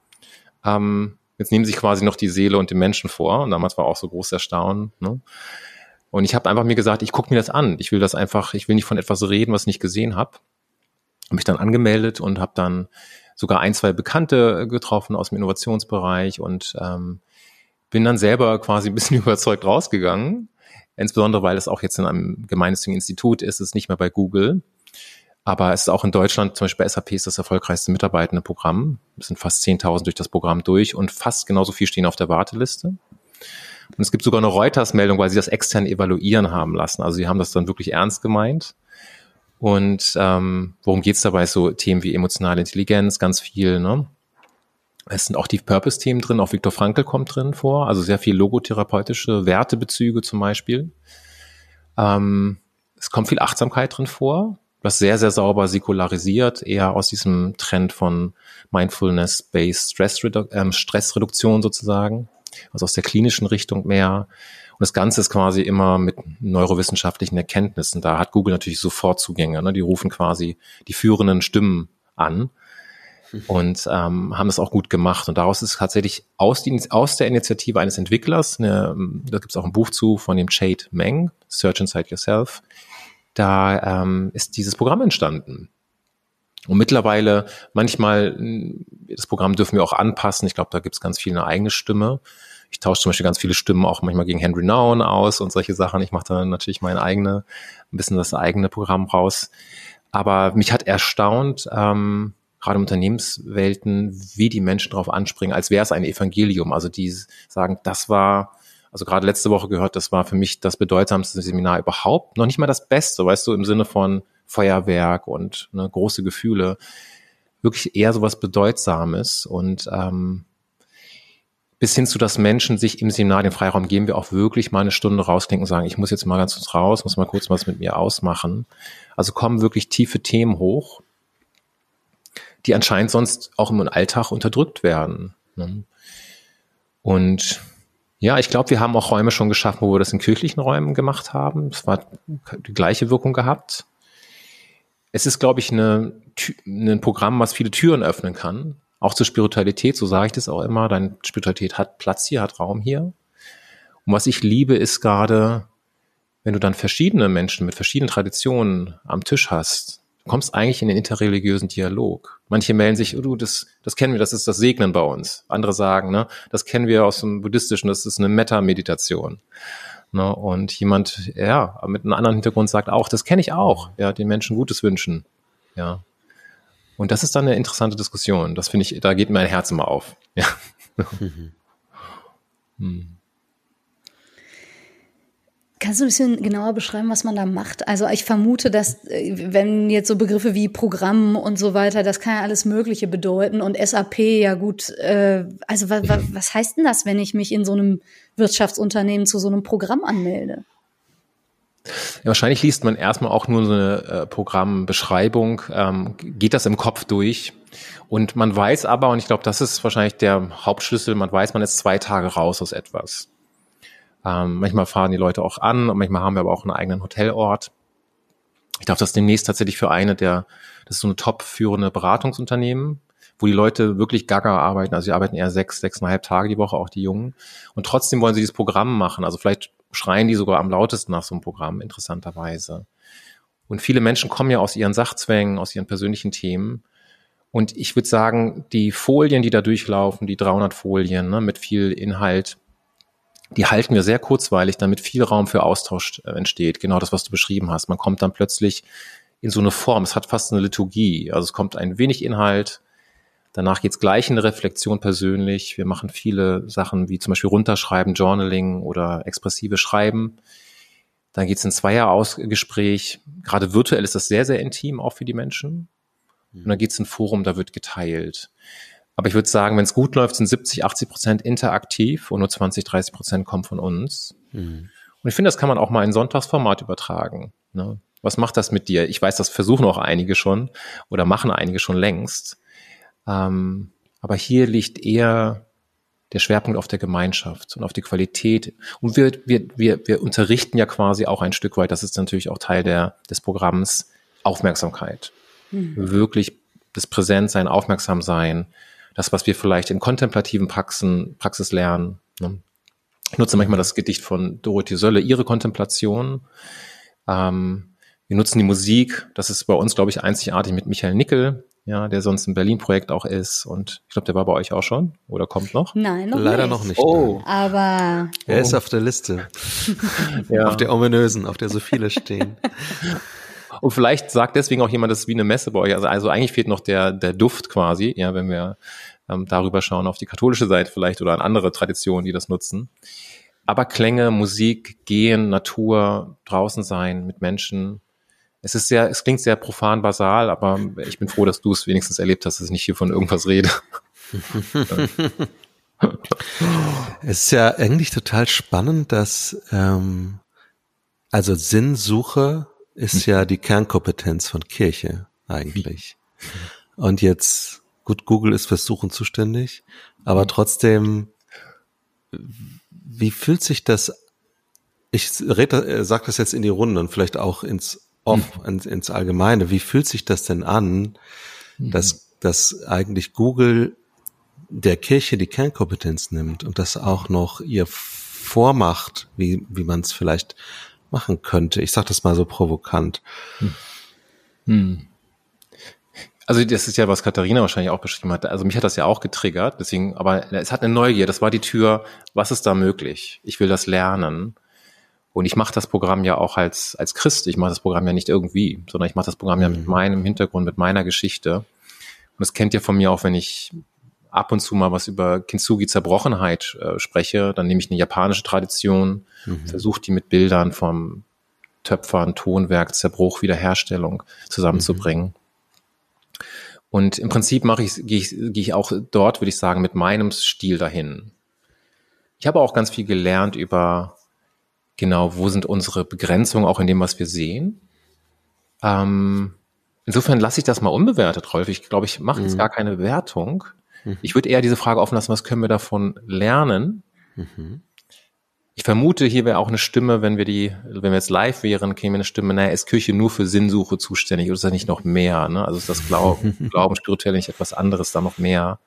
Ähm, jetzt nehmen sich quasi noch die Seele und den Menschen vor. Und damals war auch so groß Erstaunen. Ne? Und ich habe einfach mir gesagt, ich gucke mir das an. Ich will das einfach, ich will nicht von etwas reden, was ich nicht gesehen habe habe mich dann angemeldet und habe dann sogar ein, zwei Bekannte getroffen aus dem Innovationsbereich und ähm, bin dann selber quasi ein bisschen überzeugt rausgegangen. Insbesondere, weil es auch jetzt in einem gemeinnützigen Institut ist, es ist nicht mehr bei Google. Aber es ist auch in Deutschland, zum Beispiel bei SAP ist das erfolgreichste mitarbeitende Programm. Es sind fast 10.000 durch das Programm durch und fast genauso viel stehen auf der Warteliste. Und es gibt sogar eine Reuters-Meldung, weil sie das extern evaluieren haben lassen. Also sie haben das dann wirklich ernst gemeint. Und ähm, worum geht's dabei? So Themen wie emotionale Intelligenz, ganz viel. Ne? Es sind auch die Purpose-Themen drin, auch Viktor Frankl kommt drin vor, also sehr viel logotherapeutische Wertebezüge zum Beispiel. Ähm, es kommt viel Achtsamkeit drin vor, was sehr, sehr sauber säkularisiert, eher aus diesem Trend von Mindfulness-Based Stress, ähm, Stressreduktion sozusagen, also aus der klinischen Richtung mehr. Und das Ganze ist quasi immer mit neurowissenschaftlichen Erkenntnissen. Da hat Google natürlich sofort Zugänge. Ne? Die rufen quasi die führenden Stimmen an und ähm, haben das auch gut gemacht. Und daraus ist tatsächlich aus, die, aus der Initiative eines Entwicklers, eine, da gibt es auch ein Buch zu von dem Chade Meng, Search Inside Yourself, da ähm, ist dieses Programm entstanden. Und mittlerweile, manchmal, das Programm dürfen wir auch anpassen. Ich glaube, da gibt es ganz viel eine eigene Stimme. Ich tausche zum Beispiel ganz viele Stimmen auch manchmal gegen Henry Noun aus und solche Sachen. Ich mache da natürlich mein eigene, ein bisschen das eigene Programm raus. Aber mich hat erstaunt, ähm, gerade im Unternehmenswelten, wie die Menschen darauf anspringen, als wäre es ein Evangelium. Also die sagen, das war, also gerade letzte Woche gehört, das war für mich das bedeutsamste Seminar überhaupt. Noch nicht mal das Beste, weißt du, im Sinne von Feuerwerk und ne, große Gefühle. Wirklich eher so was Bedeutsames. Und ähm, bis hin zu, dass Menschen sich im Seminar den Freiraum geben, wir auch wirklich mal eine Stunde rausklinken und sagen, ich muss jetzt mal ganz kurz raus, muss mal kurz was mit mir ausmachen. Also kommen wirklich tiefe Themen hoch, die anscheinend sonst auch im Alltag unterdrückt werden. Ne? Und ja, ich glaube, wir haben auch Räume schon geschaffen, wo wir das in kirchlichen Räumen gemacht haben. Es war die gleiche Wirkung gehabt. Es ist, glaube ich, eine, ein Programm, was viele Türen öffnen kann auch zur Spiritualität, so sage ich das auch immer, deine Spiritualität hat Platz hier, hat Raum hier. Und was ich liebe, ist gerade, wenn du dann verschiedene Menschen mit verschiedenen Traditionen am Tisch hast, du kommst eigentlich in den interreligiösen Dialog. Manche melden sich, oh, du, das, das kennen wir, das ist das Segnen bei uns. Andere sagen, ne, das kennen wir aus dem Buddhistischen, das ist eine Metta-Meditation. Ne, und jemand, ja, mit einem anderen Hintergrund sagt auch, das kenne ich auch, ja, den Menschen Gutes wünschen. Ja. Und das ist dann eine interessante Diskussion. Das finde ich, da geht mein Herz immer auf. Ja. Mhm. hm. Kannst du ein bisschen genauer beschreiben, was man da macht? Also ich vermute, dass äh, wenn jetzt so Begriffe wie Programm und so weiter, das kann ja alles Mögliche bedeuten und SAP ja gut. Äh, also wa, wa, was heißt denn das, wenn ich mich in so einem Wirtschaftsunternehmen zu so einem Programm anmelde? Ja, wahrscheinlich liest man erstmal auch nur so eine äh, Programmbeschreibung, ähm, geht das im Kopf durch. Und man weiß aber, und ich glaube, das ist wahrscheinlich der Hauptschlüssel, man weiß, man ist zwei Tage raus aus etwas. Ähm, manchmal fahren die Leute auch an, und manchmal haben wir aber auch einen eigenen Hotelort. Ich darf das demnächst tatsächlich für eine der, das ist so eine top führende Beratungsunternehmen, wo die Leute wirklich gaga arbeiten. Also sie arbeiten eher sechs, sechseinhalb Tage die Woche, auch die Jungen. Und trotzdem wollen sie dieses Programm machen. Also vielleicht schreien die sogar am lautesten nach so einem Programm, interessanterweise. Und viele Menschen kommen ja aus ihren Sachzwängen, aus ihren persönlichen Themen. Und ich würde sagen, die Folien, die da durchlaufen, die 300 Folien ne, mit viel Inhalt, die halten wir sehr kurzweilig, damit viel Raum für Austausch äh, entsteht. Genau das, was du beschrieben hast. Man kommt dann plötzlich in so eine Form. Es hat fast eine Liturgie. Also es kommt ein wenig Inhalt, Danach geht's gleich in eine Reflexion persönlich. Wir machen viele Sachen wie zum Beispiel runterschreiben, Journaling oder expressive Schreiben. Dann geht's in Zweier-Gespräch. Gerade virtuell ist das sehr, sehr intim, auch für die Menschen. Und dann geht's in Forum, da wird geteilt. Aber ich würde sagen, wenn es gut läuft, sind 70, 80 Prozent interaktiv und nur 20, 30 Prozent kommen von uns. Mhm. Und ich finde, das kann man auch mal in Sonntagsformat übertragen. Ne? Was macht das mit dir? Ich weiß, das versuchen auch einige schon oder machen einige schon längst. Ähm, aber hier liegt eher der Schwerpunkt auf der Gemeinschaft und auf die Qualität. Und wir, wir, wir, wir unterrichten ja quasi auch ein Stück weit, das ist natürlich auch Teil der, des Programms, Aufmerksamkeit. Mhm. Wirklich das Präsentsein, Aufmerksamsein, das, was wir vielleicht in kontemplativen Praxen, Praxis lernen. Ne? Ich nutze manchmal das Gedicht von Dorothee Sölle, ihre Kontemplation. Ähm, wir nutzen die Musik, das ist bei uns, glaube ich, einzigartig mit Michael Nickel, ja, der sonst im Berlin-Projekt auch ist. Und ich glaube, der war bei euch auch schon oder kommt noch? Nein, noch Leider nicht. noch nicht. Oh. Aber. Er oh. ist auf der Liste. ja. Auf der ominösen, auf der so viele stehen. Und vielleicht sagt deswegen auch jemand, das ist wie eine Messe bei euch. Also, also eigentlich fehlt noch der, der Duft quasi, ja, wenn wir ähm, darüber schauen auf die katholische Seite vielleicht oder an andere Traditionen, die das nutzen. Aber Klänge, Musik, Gehen, Natur, draußen sein, mit Menschen, es ist sehr, es klingt sehr profan basal, aber ich bin froh, dass du es wenigstens erlebt hast, dass ich nicht hier von irgendwas rede. es ist ja eigentlich total spannend, dass ähm, also Sinnsuche ist ja die Kernkompetenz von Kirche eigentlich. Und jetzt, gut, Google ist fürs Suchen zuständig, aber trotzdem, wie fühlt sich das, ich rede, äh, sag das jetzt in die Runde und vielleicht auch ins off mhm. ins, ins Allgemeine. Wie fühlt sich das denn an, mhm. dass, dass eigentlich Google der Kirche die Kernkompetenz nimmt und das auch noch ihr vormacht, wie, wie man es vielleicht machen könnte? Ich sage das mal so provokant. Hm. Also das ist ja, was Katharina wahrscheinlich auch beschrieben hat. Also mich hat das ja auch getriggert, deswegen, aber es hat eine Neugier. Das war die Tür, was ist da möglich? Ich will das lernen. Und ich mache das Programm ja auch als, als Christ. Ich mache das Programm ja nicht irgendwie, sondern ich mache das Programm ja mit mhm. meinem Hintergrund, mit meiner Geschichte. Und das kennt ihr von mir auch, wenn ich ab und zu mal was über Kintsugi Zerbrochenheit äh, spreche, dann nehme ich eine japanische Tradition, mhm. versuche die mit Bildern vom Töpfern, Tonwerk, Zerbruch, Wiederherstellung zusammenzubringen. Mhm. Und im Prinzip mache ich, gehe ich, gehe ich auch dort, würde ich sagen, mit meinem Stil dahin. Ich habe auch ganz viel gelernt über genau, wo sind unsere Begrenzungen auch in dem, was wir sehen. Ähm, insofern lasse ich das mal unbewertet, Rolf. Ich glaube, ich mache jetzt mhm. gar keine Wertung. Mhm. Ich würde eher diese Frage offen lassen, was können wir davon lernen? Mhm. Ich vermute, hier wäre auch eine Stimme, wenn wir die, wenn wir jetzt live wären, käme eine Stimme, naja, ist Kirche nur für Sinnsuche zuständig oder ist das nicht noch mehr? Ne? Also ist das Glauben, Glauben spirituell nicht etwas anderes, da noch mehr?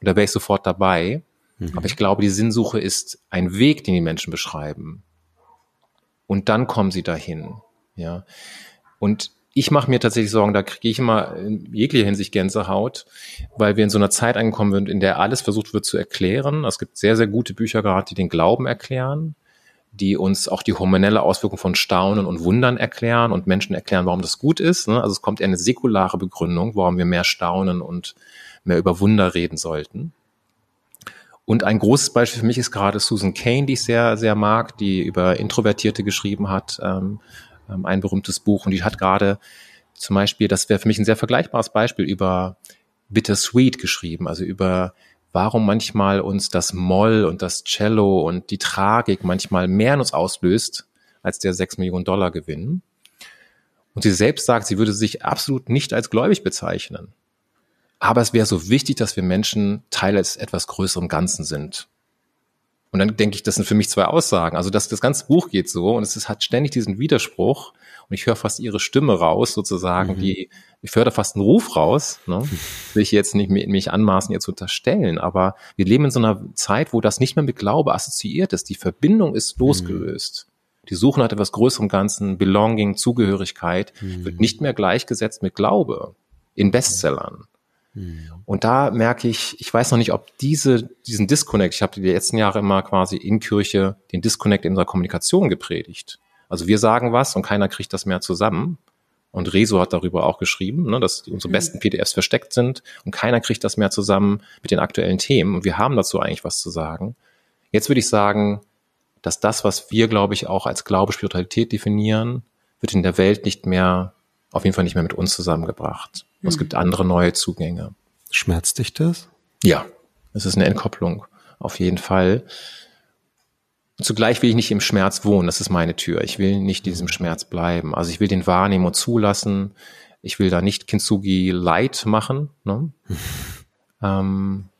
Und da wäre ich sofort dabei. Mhm. Aber ich glaube, die Sinnsuche ist ein Weg, den die Menschen beschreiben und dann kommen sie dahin. Ja. Und ich mache mir tatsächlich Sorgen, da kriege ich immer in jeglicher Hinsicht Gänsehaut, weil wir in so einer Zeit angekommen sind, in der alles versucht wird zu erklären. Es gibt sehr, sehr gute Bücher gerade, die den Glauben erklären, die uns auch die hormonelle Auswirkung von Staunen und Wundern erklären und Menschen erklären, warum das gut ist. Ne? Also es kommt eher eine säkulare Begründung, warum wir mehr staunen und mehr über Wunder reden sollten. Und ein großes Beispiel für mich ist gerade Susan Kane, die ich sehr, sehr mag, die über Introvertierte geschrieben hat, ähm, ein berühmtes Buch. Und die hat gerade zum Beispiel, das wäre für mich ein sehr vergleichbares Beispiel, über Bittersweet geschrieben, also über warum manchmal uns das Moll und das Cello und die Tragik manchmal mehr in uns auslöst als der 6 Millionen Dollar Gewinn. Und sie selbst sagt, sie würde sich absolut nicht als gläubig bezeichnen. Aber es wäre so wichtig, dass wir Menschen Teil eines etwas größeren Ganzen sind. Und dann denke ich, das sind für mich zwei Aussagen. Also das, das ganze Buch geht so und es ist, hat ständig diesen Widerspruch und ich höre fast ihre Stimme raus, sozusagen, mhm. die, ich höre da fast einen Ruf raus. Ne? Will ich jetzt nicht mich anmaßen, ihr zu unterstellen, aber wir leben in so einer Zeit, wo das nicht mehr mit Glaube assoziiert ist. Die Verbindung ist mhm. losgelöst. Mhm. Die Suche nach etwas größerem Ganzen, Belonging, Zugehörigkeit, mhm. wird nicht mehr gleichgesetzt mit Glaube in Bestsellern. Und da merke ich, ich weiß noch nicht, ob diese, diesen Disconnect, ich habe die letzten Jahre immer quasi in Kirche den Disconnect in unserer Kommunikation gepredigt. Also wir sagen was und keiner kriegt das mehr zusammen. Und Rezo hat darüber auch geschrieben, ne, dass unsere mhm. besten PDFs versteckt sind und keiner kriegt das mehr zusammen mit den aktuellen Themen. Und wir haben dazu eigentlich was zu sagen. Jetzt würde ich sagen, dass das, was wir, glaube ich, auch als Glaube, Spiritualität definieren, wird in der Welt nicht mehr, auf jeden Fall nicht mehr mit uns zusammengebracht. Mhm. Es gibt andere neue Zugänge. Schmerzt dich das? Ja, es ist eine Entkopplung, auf jeden Fall. Zugleich will ich nicht im Schmerz wohnen, das ist meine Tür. Ich will nicht in diesem Schmerz bleiben. Also ich will den wahrnehmen und zulassen. Ich will da nicht Kintsugi light machen. Ne? ähm,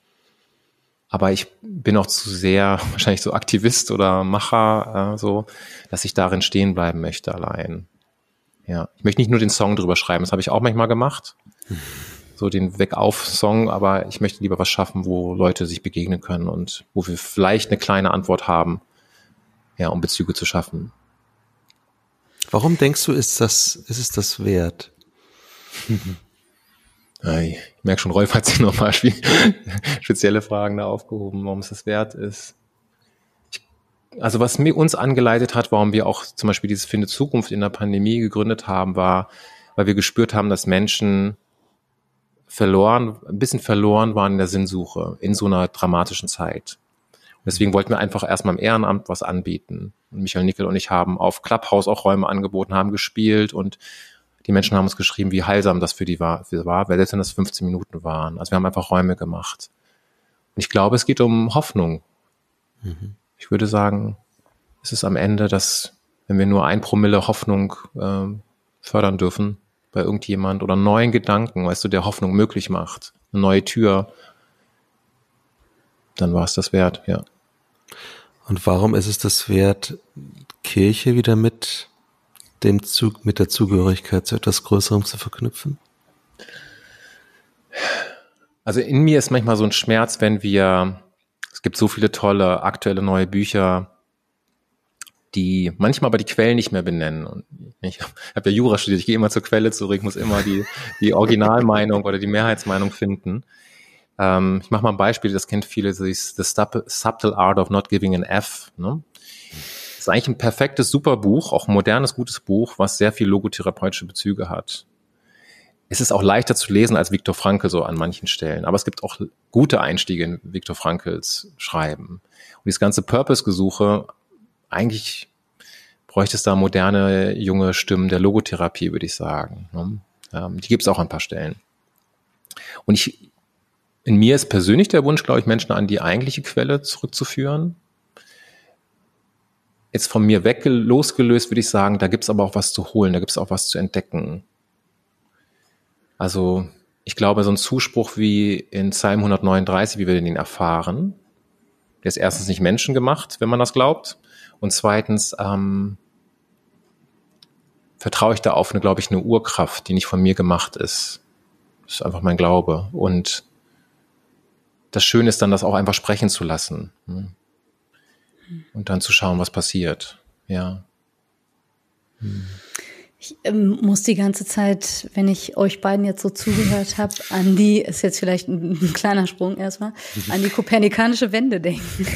aber ich bin auch zu sehr wahrscheinlich so Aktivist oder Macher, äh, so, dass ich darin stehen bleiben möchte allein. Ja, ich möchte nicht nur den Song drüber schreiben, das habe ich auch manchmal gemacht. So den Weg-auf-Song, aber ich möchte lieber was schaffen, wo Leute sich begegnen können und wo wir vielleicht eine kleine Antwort haben, ja, um Bezüge zu schaffen. Warum denkst du, ist das, ist es das wert? Ich merke schon, Rolf hat sich nochmal spezielle Fragen da aufgehoben, warum es das wert ist. Ich, also was mir uns angeleitet hat, warum wir auch zum Beispiel dieses Finde Zukunft in der Pandemie gegründet haben, war, weil wir gespürt haben, dass Menschen verloren, ein bisschen verloren waren in der Sinnsuche in so einer dramatischen Zeit. Und deswegen wollten wir einfach erstmal im Ehrenamt was anbieten. Und Michael Nickel und ich haben auf Clubhouse auch Räume angeboten, haben gespielt und die Menschen haben uns geschrieben, wie heilsam das für die war, für war weil selbst wenn das 15 Minuten waren. Also wir haben einfach Räume gemacht. Und ich glaube, es geht um Hoffnung. Mhm. Ich würde sagen, es ist am Ende, dass, wenn wir nur ein Promille Hoffnung äh, fördern dürfen bei irgendjemand oder neuen Gedanken, weißt du, der Hoffnung möglich macht, eine neue Tür, dann war es das wert, ja. Und warum ist es das wert, Kirche wieder mit dem Zug, mit der Zugehörigkeit zu etwas Größerem zu verknüpfen? Also in mir ist manchmal so ein Schmerz, wenn wir, es gibt so viele tolle aktuelle neue Bücher, die manchmal aber die Quellen nicht mehr benennen. Und ich habe ja Jura studiert, ich gehe immer zur Quelle zurück, muss immer die, die Originalmeinung oder die Mehrheitsmeinung finden. Ähm, ich mache mal ein Beispiel, das kennt viele, das ist The Subtle Art of Not Giving an F. Ne? Das ist eigentlich ein perfektes, super Buch, auch ein modernes, gutes Buch, was sehr viel logotherapeutische Bezüge hat. Es ist auch leichter zu lesen als Viktor Frankl so an manchen Stellen, aber es gibt auch gute Einstiege in Viktor Frankls Schreiben. Und dieses ganze Purpose-Gesuche, eigentlich bräuchte es da moderne, junge Stimmen der Logotherapie, würde ich sagen. Ne? Ähm, die gibt es auch an ein paar Stellen. Und ich, in mir ist persönlich der Wunsch, glaube ich, Menschen an die eigentliche Quelle zurückzuführen, jetzt von mir weg losgelöst, würde ich sagen, da gibt's aber auch was zu holen, da gibt's auch was zu entdecken. Also ich glaube, so ein Zuspruch wie in Psalm 139, wie wir den erfahren, der ist erstens nicht menschengemacht, wenn man das glaubt. Und zweitens ähm, vertraue ich da auf eine, glaube ich, eine Urkraft, die nicht von mir gemacht ist. Das ist einfach mein Glaube. Und das Schöne ist dann, das auch einfach sprechen zu lassen. Hm und dann zu schauen, was passiert. Ja. Hm. Ich ähm, muss die ganze Zeit, wenn ich euch beiden jetzt so zugehört habe, an die, ist jetzt vielleicht ein, ein kleiner Sprung erstmal, an die kopernikanische Wende denken.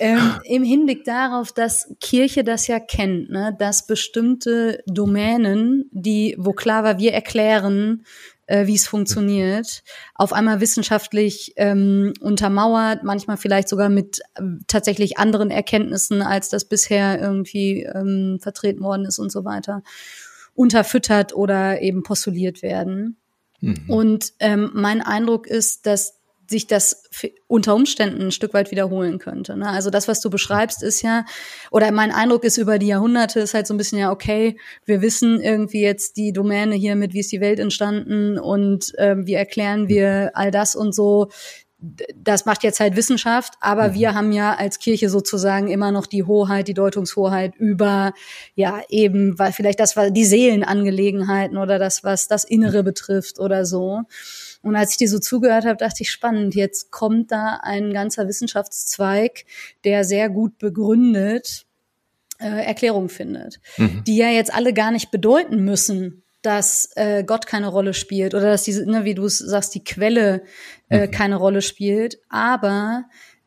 ähm, Im Hinblick darauf, dass Kirche das ja kennt, ne, dass bestimmte Domänen, die, wo klar war, wir erklären, äh, wie es funktioniert, auf einmal wissenschaftlich ähm, untermauert, manchmal vielleicht sogar mit äh, tatsächlich anderen Erkenntnissen, als das bisher irgendwie ähm, vertreten worden ist und so weiter, unterfüttert oder eben postuliert werden. Mhm. Und ähm, mein Eindruck ist, dass sich das unter Umständen ein Stück weit wiederholen könnte. Ne? Also das, was du beschreibst, ist ja, oder mein Eindruck ist über die Jahrhunderte, ist halt so ein bisschen ja, okay, wir wissen irgendwie jetzt die Domäne hier mit, wie ist die Welt entstanden und ähm, wie erklären wir all das und so. Das macht jetzt halt Wissenschaft, aber mhm. wir haben ja als Kirche sozusagen immer noch die Hoheit, die Deutungshoheit über, ja, eben, weil vielleicht das war die Seelenangelegenheiten oder das, was das Innere betrifft oder so. Und als ich dir so zugehört habe, dachte ich, spannend, jetzt kommt da ein ganzer Wissenschaftszweig, der sehr gut begründet äh, Erklärung findet, mhm. die ja jetzt alle gar nicht bedeuten müssen, dass äh, Gott keine Rolle spielt oder dass diese, ne, wie du sagst, die Quelle äh, mhm. keine Rolle spielt, aber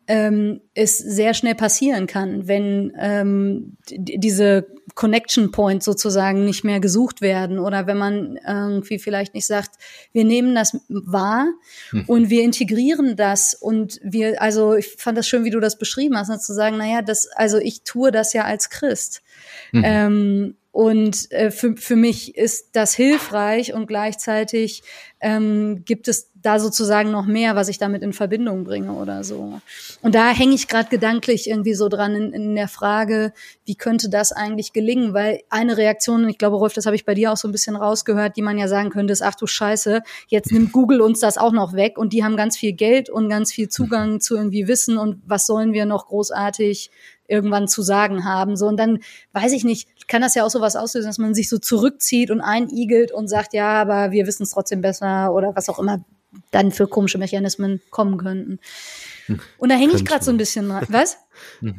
ähm, es sehr schnell passieren kann, wenn ähm, diese Connection Points sozusagen nicht mehr gesucht werden oder wenn man irgendwie vielleicht nicht sagt, wir nehmen das wahr hm. und wir integrieren das und wir, also ich fand das schön, wie du das beschrieben hast, ne, zu sagen, naja, das, also ich tue das ja als Christ. Mhm. Ähm, und äh, für, für mich ist das hilfreich und gleichzeitig ähm, gibt es da sozusagen noch mehr, was ich damit in Verbindung bringe oder so. Und da hänge ich gerade gedanklich irgendwie so dran in, in der Frage, wie könnte das eigentlich gelingen? Weil eine Reaktion, ich glaube, Rolf, das habe ich bei dir auch so ein bisschen rausgehört, die man ja sagen könnte, ist, ach du Scheiße, jetzt nimmt Google uns das auch noch weg und die haben ganz viel Geld und ganz viel Zugang zu irgendwie Wissen und was sollen wir noch großartig irgendwann zu sagen haben. So, und dann weiß ich nicht, kann das ja auch sowas auslösen, dass man sich so zurückzieht und einigelt und sagt, ja, aber wir wissen es trotzdem besser oder was auch immer dann für komische Mechanismen kommen könnten. Und da hänge ich gerade so ein bisschen dran. Was?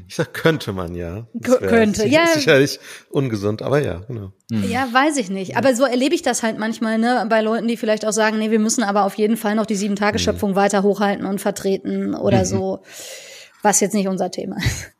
Ich sag, könnte man ja. Könnte, ja. Sicherlich ungesund, aber ja, genau. Ja, weiß ich nicht. Aber so erlebe ich das halt manchmal, ne, bei Leuten, die vielleicht auch sagen, nee, wir müssen aber auf jeden Fall noch die sieben Tagesschöpfung mhm. weiter hochhalten und vertreten oder mhm. so. Was jetzt nicht unser Thema ist.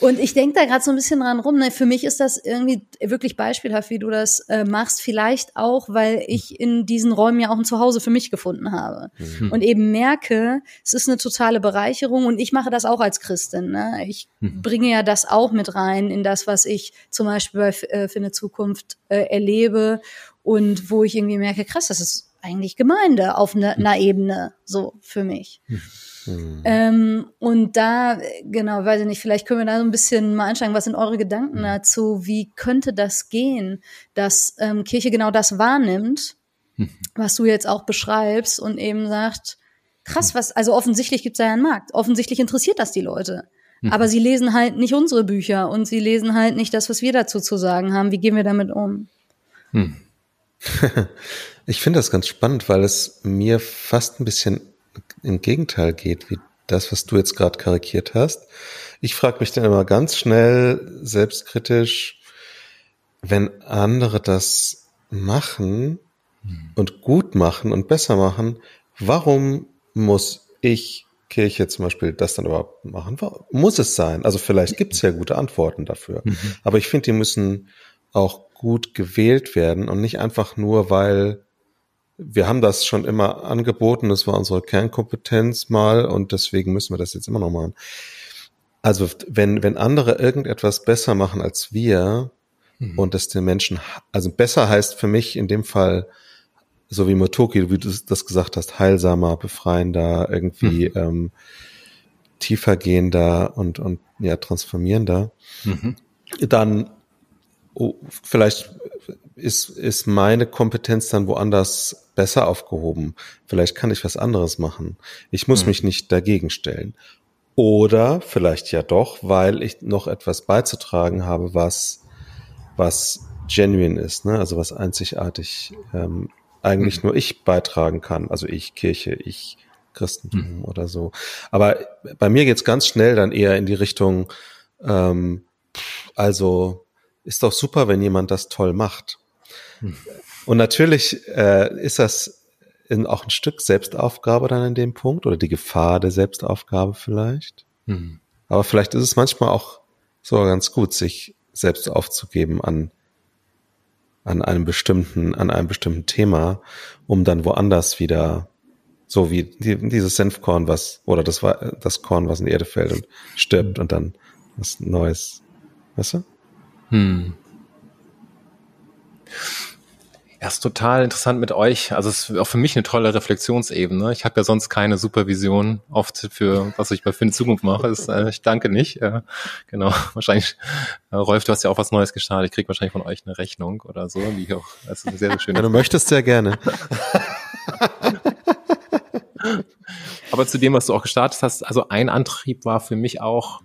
Und ich denke da gerade so ein bisschen dran rum. Ne? Für mich ist das irgendwie wirklich beispielhaft, wie du das äh, machst. Vielleicht auch, weil ich in diesen Räumen ja auch ein Zuhause für mich gefunden habe. Mhm. Und eben merke, es ist eine totale Bereicherung. Und ich mache das auch als Christin. Ne? Ich mhm. bringe ja das auch mit rein in das, was ich zum Beispiel bei äh, Für eine Zukunft äh, erlebe. Und wo ich irgendwie merke, krass, das ist eigentlich Gemeinde auf ne, einer Ebene so für mich. Mhm. Mhm. Ähm, und da, genau, weiß ich nicht, vielleicht können wir da so ein bisschen mal einsteigen. Was sind eure Gedanken mhm. dazu? Wie könnte das gehen, dass ähm, Kirche genau das wahrnimmt, mhm. was du jetzt auch beschreibst und eben sagt, krass, was, also offensichtlich gibt es da ja einen Markt. Offensichtlich interessiert das die Leute. Mhm. Aber sie lesen halt nicht unsere Bücher und sie lesen halt nicht das, was wir dazu zu sagen haben. Wie gehen wir damit um? Hm. ich finde das ganz spannend, weil es mir fast ein bisschen im Gegenteil geht, wie das, was du jetzt gerade karikiert hast. Ich frage mich dann immer ganz schnell, selbstkritisch, wenn andere das machen hm. und gut machen und besser machen, warum muss ich Kirche zum Beispiel das dann überhaupt machen? Muss es sein? Also vielleicht gibt es ja gute Antworten dafür. Mhm. Aber ich finde, die müssen auch gut gewählt werden und nicht einfach nur, weil wir haben das schon immer angeboten, das war unsere Kernkompetenz mal und deswegen müssen wir das jetzt immer noch machen. Also wenn, wenn andere irgendetwas besser machen als wir mhm. und das den Menschen, also besser heißt für mich in dem Fall, so wie Motoki, wie du das gesagt hast, heilsamer, befreiender, irgendwie mhm. ähm, tiefer gehender und, und ja, transformierender, mhm. dann oh, vielleicht ist, ist meine Kompetenz dann woanders besser aufgehoben. Vielleicht kann ich was anderes machen. Ich muss mhm. mich nicht dagegen stellen. Oder vielleicht ja doch, weil ich noch etwas beizutragen habe, was, was genuine ist, ne? also was einzigartig ähm, eigentlich mhm. nur ich beitragen kann. Also ich Kirche, ich Christentum mhm. oder so. Aber bei mir geht's ganz schnell dann eher in die Richtung, ähm, also ist doch super, wenn jemand das toll macht. Und natürlich äh, ist das in, auch ein Stück Selbstaufgabe dann in dem Punkt oder die Gefahr der Selbstaufgabe vielleicht. Mhm. Aber vielleicht ist es manchmal auch so ganz gut, sich selbst aufzugeben an an einem bestimmten an einem bestimmten Thema, um dann woanders wieder so wie die, dieses Senfkorn, was oder das war das Korn, was in die Erde fällt und stirbt und dann was Neues, weißt du? Hm. Ja, ist total interessant mit euch. Also es ist auch für mich eine tolle Reflexionsebene. Ich habe ja sonst keine Supervision oft für, was ich bei Fin Zukunft mache. Das, äh, ich danke nicht. Äh, genau, wahrscheinlich, äh, Rolf, du hast ja auch was Neues gestartet. Ich krieg wahrscheinlich von euch eine Rechnung oder so. Die auch, das ist eine sehr, sehr schöne. Ja, du möchtest sehr gerne. Aber zu dem, was du auch gestartet hast, also ein Antrieb war für mich auch,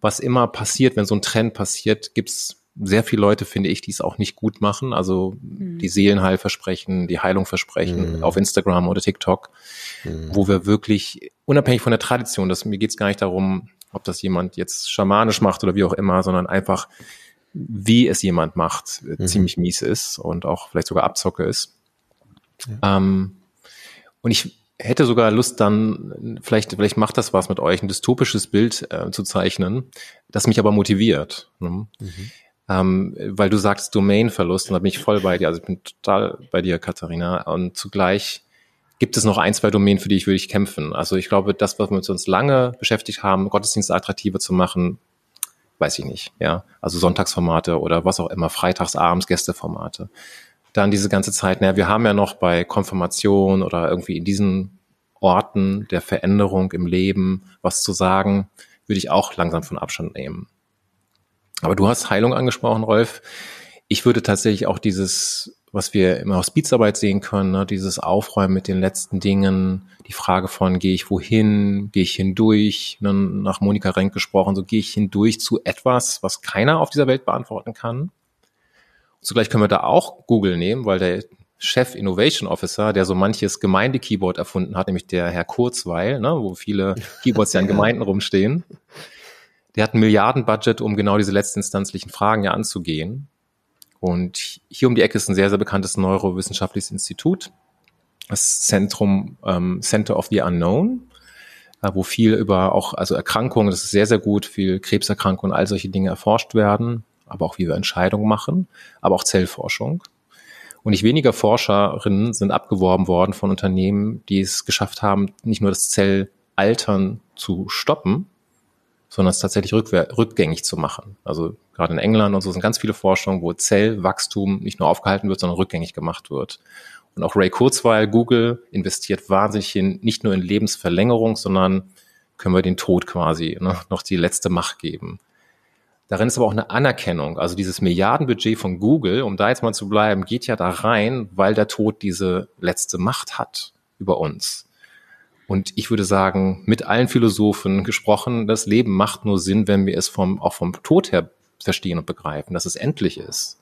was immer passiert, wenn so ein Trend passiert, gibt's sehr viele Leute, finde ich, die es auch nicht gut machen. Also mhm. die Seelenheil versprechen, die Heilung versprechen mhm. auf Instagram oder TikTok, mhm. wo wir wirklich, unabhängig von der Tradition, das, mir geht es gar nicht darum, ob das jemand jetzt schamanisch macht oder wie auch immer, sondern einfach, wie es jemand macht, mhm. ziemlich mies ist und auch vielleicht sogar Abzocke ist. Ja. Ähm, und ich hätte sogar Lust dann, vielleicht, vielleicht macht das was mit euch, ein dystopisches Bild äh, zu zeichnen, das mich aber motiviert. Ne? Mhm. Ähm, weil du sagst Domainverlust und da bin ich voll bei dir. Also ich bin total bei dir, Katharina. Und zugleich gibt es noch ein, zwei Domänen, für die ich wirklich kämpfen. Also ich glaube, das, was wir uns lange beschäftigt haben, Gottesdienst attraktiver zu machen, weiß ich nicht. Ja, also Sonntagsformate oder was auch immer, Freitagsabends Gästeformate dann diese ganze Zeit, naja, wir haben ja noch bei Konfirmation oder irgendwie in diesen Orten der Veränderung im Leben was zu sagen, würde ich auch langsam von Abstand nehmen. Aber du hast Heilung angesprochen, Rolf. Ich würde tatsächlich auch dieses, was wir immer aus Hospizarbeit sehen können, ne, dieses Aufräumen mit den letzten Dingen, die Frage von, gehe ich wohin, gehe ich hindurch, ne, nach Monika Renk gesprochen, so gehe ich hindurch zu etwas, was keiner auf dieser Welt beantworten kann. Zugleich können wir da auch Google nehmen, weil der Chef Innovation Officer, der so manches Gemeinde-Keyboard erfunden hat, nämlich der Herr Kurzweil, ne, wo viele Keyboards ja in Gemeinden rumstehen, der hat ein Milliardenbudget, um genau diese letztinstanzlichen Fragen ja anzugehen. Und hier um die Ecke ist ein sehr, sehr bekanntes neurowissenschaftliches Institut, das Zentrum ähm, Center of the Unknown, äh, wo viel über auch, also Erkrankungen, das ist sehr, sehr gut, viel Krebserkrankungen, all solche Dinge erforscht werden aber auch wie wir Entscheidungen machen, aber auch Zellforschung. Und nicht weniger Forscherinnen sind abgeworben worden von Unternehmen, die es geschafft haben, nicht nur das Zellaltern zu stoppen, sondern es tatsächlich rückgängig zu machen. Also gerade in England und so sind ganz viele Forschungen, wo Zellwachstum nicht nur aufgehalten wird, sondern rückgängig gemacht wird. Und auch Ray Kurzweil, Google, investiert wahnsinnig in, nicht nur in Lebensverlängerung, sondern können wir den Tod quasi ne, noch die letzte Macht geben. Darin ist aber auch eine Anerkennung. Also dieses Milliardenbudget von Google, um da jetzt mal zu bleiben, geht ja da rein, weil der Tod diese letzte Macht hat über uns. Und ich würde sagen, mit allen Philosophen gesprochen, das Leben macht nur Sinn, wenn wir es vom, auch vom Tod her verstehen und begreifen, dass es endlich ist.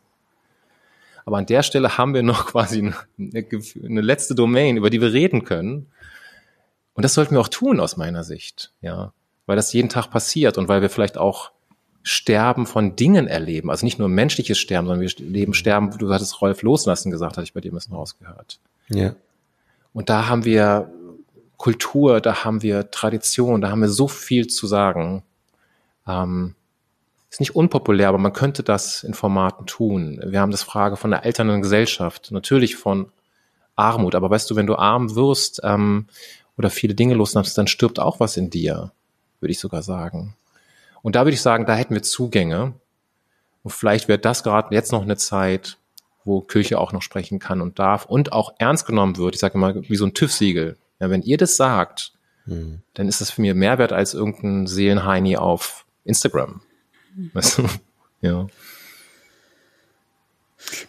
Aber an der Stelle haben wir noch quasi eine, eine letzte Domain, über die wir reden können. Und das sollten wir auch tun aus meiner Sicht, ja. Weil das jeden Tag passiert und weil wir vielleicht auch Sterben von Dingen erleben. Also nicht nur menschliches Sterben, sondern wir leben Sterben, du hattest Rolf loslassen gesagt, hatte ich bei dir ein bisschen rausgehört. Ja. Und da haben wir Kultur, da haben wir Tradition, da haben wir so viel zu sagen. Ähm, ist nicht unpopulär, aber man könnte das in Formaten tun. Wir haben das Frage von der alternden Gesellschaft, natürlich von Armut. Aber weißt du, wenn du arm wirst ähm, oder viele Dinge loslässt, dann stirbt auch was in dir, würde ich sogar sagen. Und da würde ich sagen, da hätten wir Zugänge. Und vielleicht wäre das gerade jetzt noch eine Zeit, wo Kirche auch noch sprechen kann und darf und auch ernst genommen wird. Ich sage immer, wie so ein TÜV-Siegel. Ja, wenn ihr das sagt, hm. dann ist das für mich mehr wert als irgendein Seelenheini auf Instagram. Weißt du? Ja.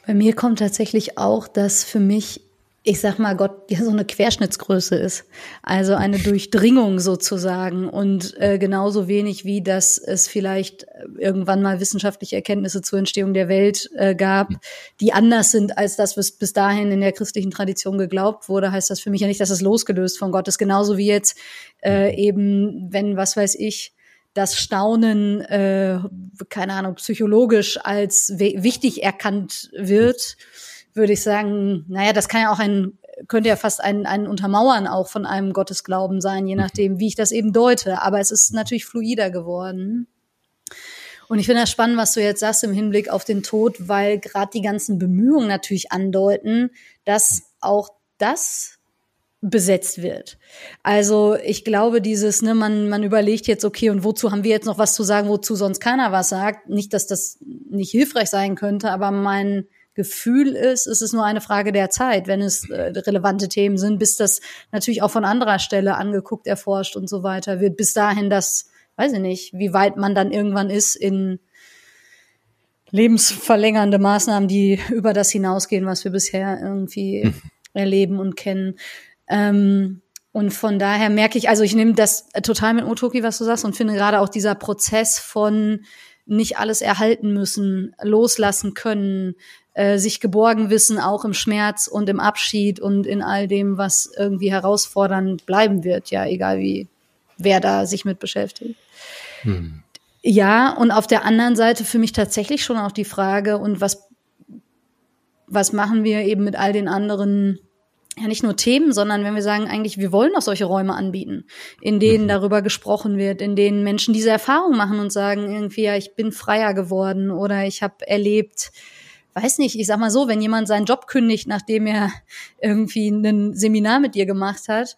Bei mir kommt tatsächlich auch, dass für mich ich sag mal, Gott ja so eine Querschnittsgröße ist. Also eine Durchdringung sozusagen und äh, genauso wenig wie dass es vielleicht irgendwann mal wissenschaftliche Erkenntnisse zur Entstehung der Welt äh, gab, die anders sind als das, was bis dahin in der christlichen Tradition geglaubt wurde, heißt das für mich ja nicht, dass es losgelöst von Gott ist. Genauso wie jetzt äh, eben, wenn, was weiß ich, das Staunen, äh, keine Ahnung, psychologisch als wichtig erkannt wird würde ich sagen, naja, das kann ja auch ein, könnte ja fast ein, ein Untermauern auch von einem Gottesglauben sein, je mhm. nachdem, wie ich das eben deute. Aber es ist natürlich fluider geworden. Und ich finde das spannend, was du jetzt sagst im Hinblick auf den Tod, weil gerade die ganzen Bemühungen natürlich andeuten, dass auch das besetzt wird. Also ich glaube, dieses, ne, man, man überlegt jetzt, okay, und wozu haben wir jetzt noch was zu sagen, wozu sonst keiner was sagt. Nicht, dass das nicht hilfreich sein könnte, aber mein Gefühl ist, ist es nur eine Frage der Zeit, wenn es äh, relevante Themen sind, bis das natürlich auch von anderer Stelle angeguckt, erforscht und so weiter wird. Bis dahin, das, weiß ich nicht, wie weit man dann irgendwann ist in lebensverlängernde Maßnahmen, die über das hinausgehen, was wir bisher irgendwie hm. erleben und kennen. Ähm, und von daher merke ich, also ich nehme das total mit Otoki, was du sagst, und finde gerade auch dieser Prozess von nicht alles erhalten müssen, loslassen können, äh, sich geborgen wissen, auch im Schmerz und im Abschied und in all dem, was irgendwie herausfordernd bleiben wird, ja, egal wie wer da sich mit beschäftigt. Hm. Ja, und auf der anderen Seite für mich tatsächlich schon auch die Frage, und was, was machen wir eben mit all den anderen ja nicht nur Themen, sondern wenn wir sagen, eigentlich, wir wollen auch solche Räume anbieten, in denen mhm. darüber gesprochen wird, in denen Menschen diese Erfahrung machen und sagen, irgendwie, ja, ich bin freier geworden oder ich habe erlebt, weiß nicht, ich sag mal so, wenn jemand seinen Job kündigt, nachdem er irgendwie ein Seminar mit dir gemacht hat,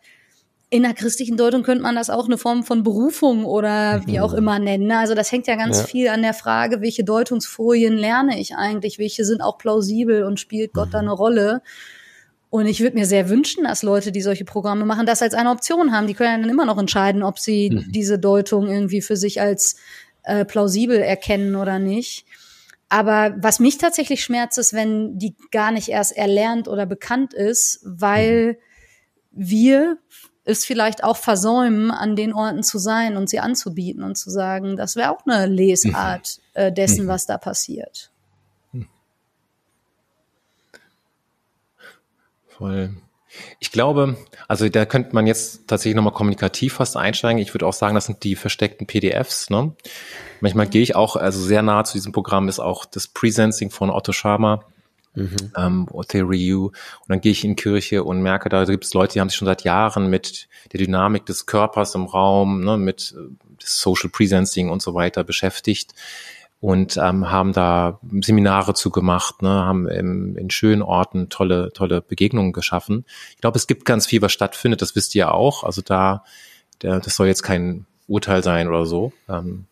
in der christlichen Deutung könnte man das auch eine Form von Berufung oder wie auch mhm. immer nennen. Also das hängt ja ganz ja. viel an der Frage, welche Deutungsfolien lerne ich eigentlich, welche sind auch plausibel und spielt Gott da mhm. eine Rolle. Und ich würde mir sehr wünschen, dass Leute, die solche Programme machen, das als eine Option haben. Die können ja dann immer noch entscheiden, ob sie mhm. diese Deutung irgendwie für sich als äh, plausibel erkennen oder nicht. Aber was mich tatsächlich schmerzt, ist, wenn die gar nicht erst erlernt oder bekannt ist, weil mhm. wir es vielleicht auch versäumen, an den Orten zu sein und sie anzubieten und zu sagen, das wäre auch eine Lesart mhm. äh, dessen, mhm. was da passiert. Voll. Ich glaube, also da könnte man jetzt tatsächlich nochmal kommunikativ fast einsteigen. Ich würde auch sagen, das sind die versteckten PDFs. Ne? Manchmal gehe ich auch, also sehr nah zu diesem Programm ist auch das Presensing von Otto Schama, mhm. ähm, Theory U. Und dann gehe ich in Kirche und merke, da gibt es Leute, die haben sich schon seit Jahren mit der Dynamik des Körpers im Raum, ne, mit äh, Social Presensing und so weiter beschäftigt und ähm, haben da Seminare zu gemacht, ne, haben im, in schönen Orten tolle, tolle Begegnungen geschaffen. Ich glaube, es gibt ganz viel, was stattfindet, das wisst ihr auch. Also da, der, das soll jetzt kein Urteil sein oder so. Ähm,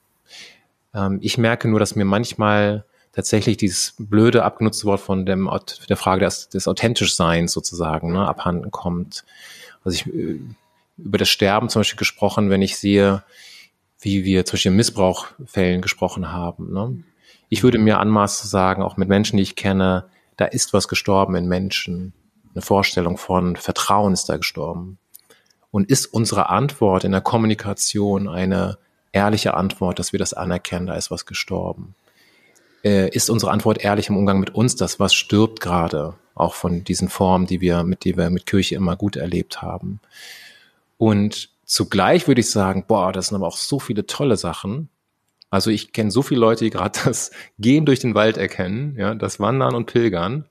ähm, ich merke nur, dass mir manchmal tatsächlich dieses blöde abgenutzte Wort von dem, der Frage des, des Authentischseins sozusagen ne, abhanden kommt. Also ich äh, über das Sterben zum Beispiel gesprochen, wenn ich sehe, wie wir zum Beispiel Missbrauchfällen gesprochen haben. Ne? Ich würde mir anmaßen zu sagen, auch mit Menschen, die ich kenne, da ist was gestorben in Menschen. Eine Vorstellung von Vertrauen ist da gestorben. Und ist unsere Antwort in der Kommunikation eine ehrliche Antwort, dass wir das anerkennen, da ist was gestorben? Äh, ist unsere Antwort ehrlich im Umgang mit uns, das was stirbt gerade, auch von diesen Formen, die wir, mit die wir mit Kirche immer gut erlebt haben? Und Zugleich würde ich sagen, boah, das sind aber auch so viele tolle Sachen. Also ich kenne so viele Leute, die gerade das Gehen durch den Wald erkennen, ja, das Wandern und Pilgern.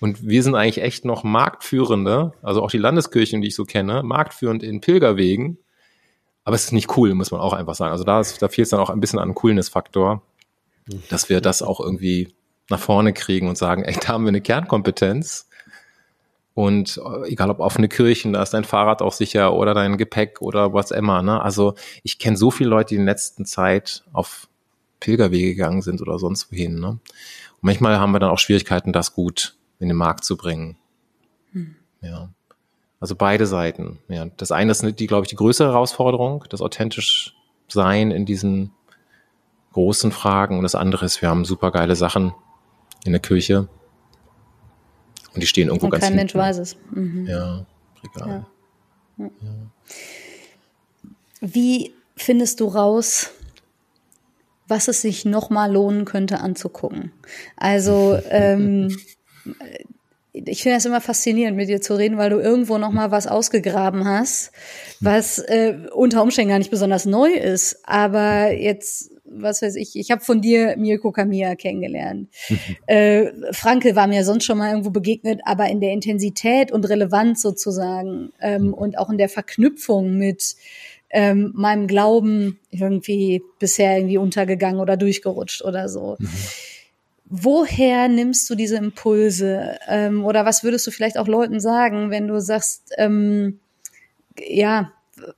Und wir sind eigentlich echt noch Marktführende, also auch die Landeskirchen, die ich so kenne, marktführend in Pilgerwegen. Aber es ist nicht cool, muss man auch einfach sagen. Also da, ist, da fehlt es dann auch ein bisschen an Coolness-Faktor, dass wir das auch irgendwie nach vorne kriegen und sagen, ey, da haben wir eine Kernkompetenz und äh, egal ob offene Kirchen, da ist dein Fahrrad auch sicher oder dein Gepäck oder was immer. Ne? Also ich kenne so viele Leute, die in der letzten Zeit auf Pilgerwege gegangen sind oder sonst wohin. Ne? Und manchmal haben wir dann auch Schwierigkeiten, das gut in den Markt zu bringen. Hm. Ja. Also beide Seiten. Ja. Das eine ist die, glaube ich, die größere Herausforderung, das authentisch sein in diesen großen Fragen. Und das andere ist, wir haben super geile Sachen in der Kirche, und die stehen irgendwo Und ganz Kein hinten. Mensch weiß es. Mhm. Ja, Regal. Ja. Ja. Wie findest du raus, was es sich nochmal lohnen könnte anzugucken? Also, ähm, ich finde das immer faszinierend, mit dir zu reden, weil du irgendwo nochmal was ausgegraben hast, was äh, unter Umständen gar nicht besonders neu ist, aber jetzt was weiß ich, ich habe von dir Mirko Kamiya kennengelernt. äh, Franke war mir sonst schon mal irgendwo begegnet, aber in der Intensität und Relevanz sozusagen ähm, mhm. und auch in der Verknüpfung mit ähm, meinem Glauben irgendwie bisher irgendwie untergegangen oder durchgerutscht oder so. Woher nimmst du diese Impulse? Ähm, oder was würdest du vielleicht auch Leuten sagen, wenn du sagst, ähm, ja,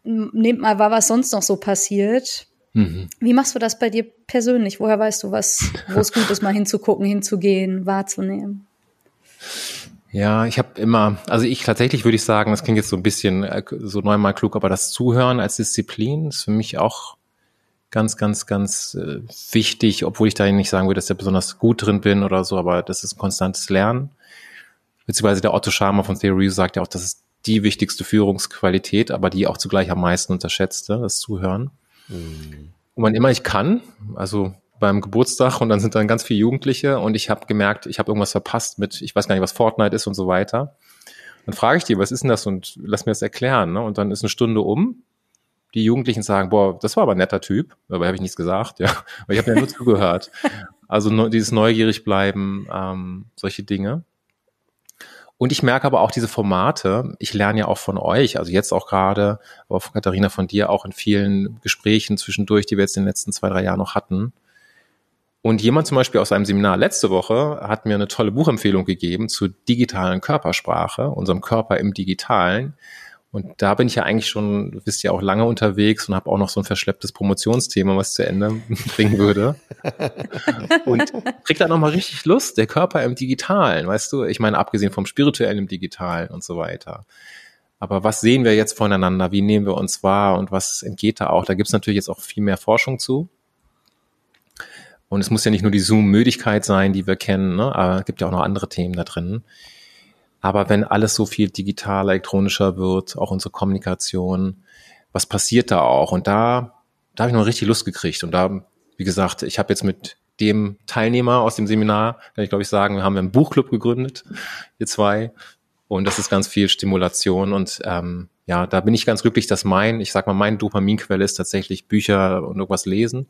nehmt mal wahr, was sonst noch so passiert? Mhm. Wie machst du das bei dir persönlich? Woher weißt du, was, wo es gut ist, mal hinzugucken, hinzugehen, wahrzunehmen? Ja, ich habe immer, also ich tatsächlich würde ich sagen, das klingt jetzt so ein bisschen äh, so neunmal klug, aber das Zuhören als Disziplin ist für mich auch ganz, ganz, ganz äh, wichtig, obwohl ich da nicht sagen würde, dass ich da besonders gut drin bin oder so, aber das ist ein konstantes Lernen. Beziehungsweise der Otto Schama von Theory sagt ja auch, das ist die wichtigste Führungsqualität, aber die auch zugleich am meisten unterschätzte, das Zuhören. Mhm. Und wann immer ich kann, also beim Geburtstag und dann sind dann ganz viele Jugendliche und ich habe gemerkt, ich habe irgendwas verpasst mit, ich weiß gar nicht, was Fortnite ist und so weiter. Dann frage ich die, was ist denn das und lass mir das erklären. Ne? Und dann ist eine Stunde um. Die Jugendlichen sagen, boah, das war aber ein netter Typ. Dabei habe ich nichts gesagt, ja. Aber ich habe ja nur zugehört. Also dieses neugierig bleiben, ähm, solche Dinge. Und ich merke aber auch diese Formate, ich lerne ja auch von euch, also jetzt auch gerade, aber von Katharina, von dir auch in vielen Gesprächen zwischendurch, die wir jetzt in den letzten zwei, drei Jahren noch hatten. Und jemand zum Beispiel aus einem Seminar letzte Woche hat mir eine tolle Buchempfehlung gegeben zu digitalen Körpersprache, unserem Körper im Digitalen. Und da bin ich ja eigentlich schon, du bist ja auch lange unterwegs und habe auch noch so ein verschlepptes Promotionsthema, was zu Ende bringen würde. und krieg da nochmal richtig Lust, der Körper im Digitalen, weißt du? Ich meine, abgesehen vom spirituellen im Digitalen und so weiter. Aber was sehen wir jetzt voneinander? Wie nehmen wir uns wahr? Und was entgeht da auch? Da gibt's natürlich jetzt auch viel mehr Forschung zu. Und es muss ja nicht nur die Zoom-Müdigkeit sein, die wir kennen, ne? aber es gibt ja auch noch andere Themen da drin. Aber wenn alles so viel digitaler, elektronischer wird, auch unsere Kommunikation, was passiert da auch? Und da, da habe ich noch richtig Lust gekriegt. Und da, wie gesagt, ich habe jetzt mit dem Teilnehmer aus dem Seminar, kann ich glaube ich sagen, wir haben einen Buchclub gegründet, wir zwei. Und das ist ganz viel Stimulation. Und ähm, ja, da bin ich ganz glücklich, dass mein, ich sag mal, mein Dopaminquelle ist tatsächlich Bücher und irgendwas lesen.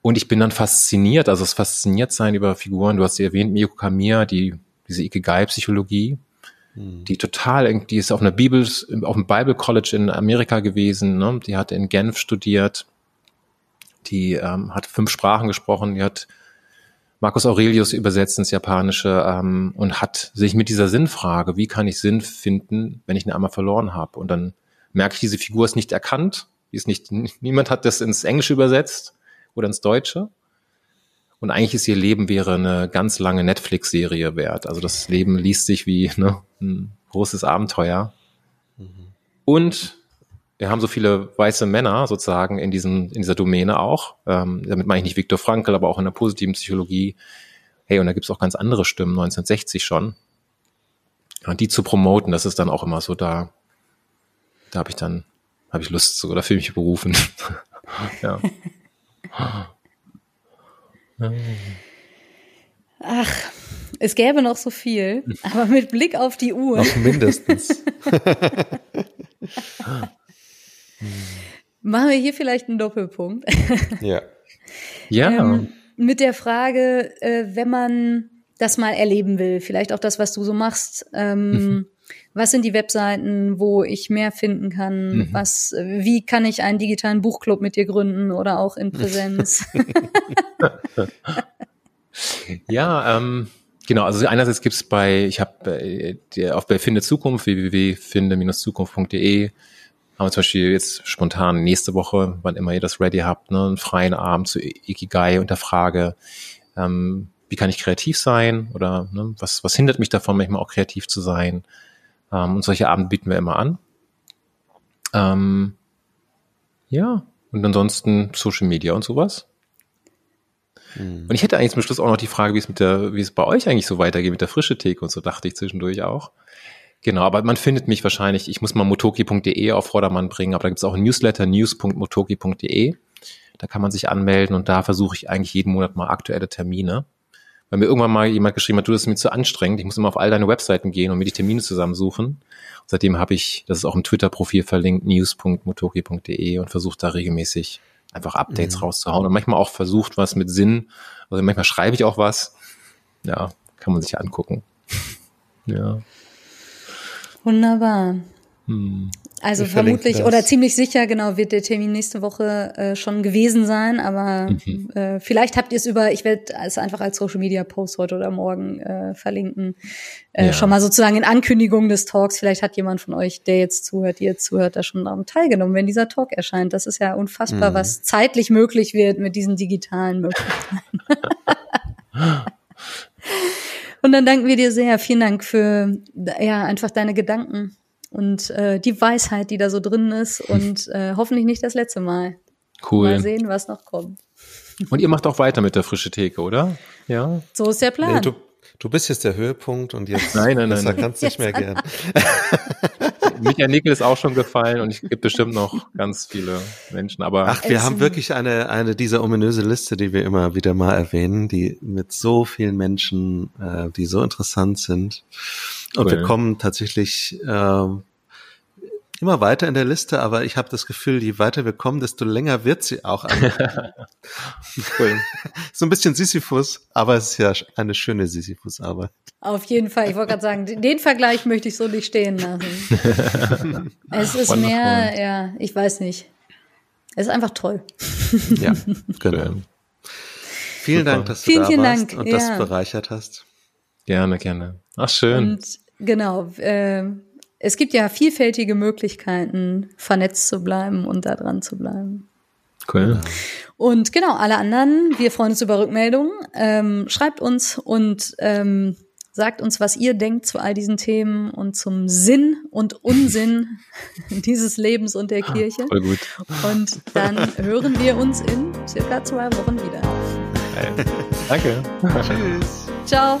Und ich bin dann fasziniert, also das fasziniert sein über Figuren. Du hast sie erwähnt, Miyoko Kamiya, die diese Ikigai-Psychologie, mhm. die total, die ist auf einer Bibel, auf dem Bible College in Amerika gewesen, ne? die hat in Genf studiert, die ähm, hat fünf Sprachen gesprochen, die hat Marcus Aurelius übersetzt ins Japanische ähm, und hat sich mit dieser Sinnfrage, wie kann ich Sinn finden, wenn ich ihn einmal verloren habe? Und dann merke ich, diese Figur ist nicht erkannt, die ist nicht, niemand hat das ins Englische übersetzt oder ins Deutsche. Und eigentlich ist ihr Leben wäre eine ganz lange Netflix-Serie wert. Also das Leben liest sich wie ne, ein großes Abenteuer. Mhm. Und wir haben so viele weiße Männer sozusagen in diesem in dieser Domäne auch. Ähm, damit meine ich nicht Viktor Frankl, aber auch in der positiven Psychologie. Hey, und da gibt's auch ganz andere Stimmen, 1960 schon. Und die zu promoten, das ist dann auch immer so da. Da habe ich dann habe ich Lust zu oder fühle mich berufen. ja. Ach, es gäbe noch so viel, aber mit Blick auf die Uhr. Noch mindestens. Machen wir hier vielleicht einen Doppelpunkt. ja. Ja. Ähm, mit der Frage, äh, wenn man das mal erleben will, vielleicht auch das, was du so machst, ähm, mhm. Was sind die Webseiten, wo ich mehr finden kann? Mhm. Was, wie kann ich einen digitalen Buchclub mit dir gründen oder auch in Präsenz? ja, ähm, genau. Also einerseits gibt's bei, ich habe äh, auf bei Finde Zukunft www.finde-zukunft.de haben wir zum Beispiel jetzt spontan nächste Woche, wann immer ihr das ready habt, ne, einen freien Abend zu Ikigai und der Frage, ähm, wie kann ich kreativ sein oder ne, was, was hindert mich davon, manchmal auch kreativ zu sein. Ähm, und solche Abende bieten wir immer an. Ähm, ja, und ansonsten Social Media und sowas. Mhm. Und ich hätte eigentlich zum Schluss auch noch die Frage, wie es mit der, wie es bei euch eigentlich so weitergeht mit der frische Theke und so, dachte ich zwischendurch auch. Genau, aber man findet mich wahrscheinlich, ich muss mal motoki.de auf Vordermann bringen, aber da gibt es auch ein Newsletter, news.motoki.de. Da kann man sich anmelden und da versuche ich eigentlich jeden Monat mal aktuelle Termine. Weil mir irgendwann mal jemand geschrieben hat, du, das ist mir zu anstrengend, ich muss immer auf all deine Webseiten gehen und mir die Termine zusammensuchen. Und seitdem habe ich, das ist auch im Twitter-Profil verlinkt, news.motoki.de und versuche da regelmäßig einfach Updates mhm. rauszuhauen und manchmal auch versucht, was mit Sinn, also manchmal schreibe ich auch was. Ja, kann man sich angucken. ja. Wunderbar. Hm. Also Wir vermutlich oder ziemlich sicher, genau, wird der Termin nächste Woche äh, schon gewesen sein, aber mhm. äh, vielleicht habt ihr es über, ich werde es einfach als Social Media Post heute oder morgen äh, verlinken. Äh, ja. Schon mal sozusagen in Ankündigung des Talks. Vielleicht hat jemand von euch, der jetzt zuhört, die jetzt zuhört, da schon daran teilgenommen, wenn dieser Talk erscheint. Das ist ja unfassbar, mhm. was zeitlich möglich wird mit diesen digitalen Möglichkeiten. Und dann danken wir dir sehr. Vielen Dank für ja einfach deine Gedanken und äh, die Weisheit, die da so drin ist und äh, hoffentlich nicht das letzte Mal. Cool. Mal sehen, was noch kommt. Und ihr macht auch weiter mit der frische Theke, oder? Ja. So ist der Plan. Nee, du, du bist jetzt der Höhepunkt und jetzt nein, nein, nein, nein. kannst nicht mehr gern. Michael Nickel ist auch schon gefallen und es gibt bestimmt noch ganz viele Menschen. Aber ach, wir haben wirklich eine eine dieser ominöse Liste, die wir immer wieder mal erwähnen, die mit so vielen Menschen, äh, die so interessant sind. Und cool. wir kommen tatsächlich äh, immer weiter in der Liste, aber ich habe das Gefühl, je weiter wir kommen, desto länger wird sie auch. cool. so ein bisschen Sisyphus, aber es ist ja eine schöne Sisyphus-Arbeit. Auf jeden Fall. Ich wollte gerade sagen, den Vergleich möchte ich so nicht stehen lassen. es ist Wonderful. mehr, ja, ich weiß nicht. Es ist einfach toll. ja, genau. Vielen Dank, dass du vielen, da vielen warst Dank. und ja. das bereichert hast. Gerne, gerne. Ach, schön. Und genau, äh, es gibt ja vielfältige Möglichkeiten, vernetzt zu bleiben und da dran zu bleiben. Cool. Und genau, alle anderen, wir freuen uns über Rückmeldungen. Ähm, schreibt uns und ähm, sagt uns, was ihr denkt zu all diesen Themen und zum Sinn und Unsinn dieses Lebens und der Kirche. Voll gut. Und dann hören wir uns in circa zwei Wochen wieder. Hey. Danke. Tschüss. Ciao.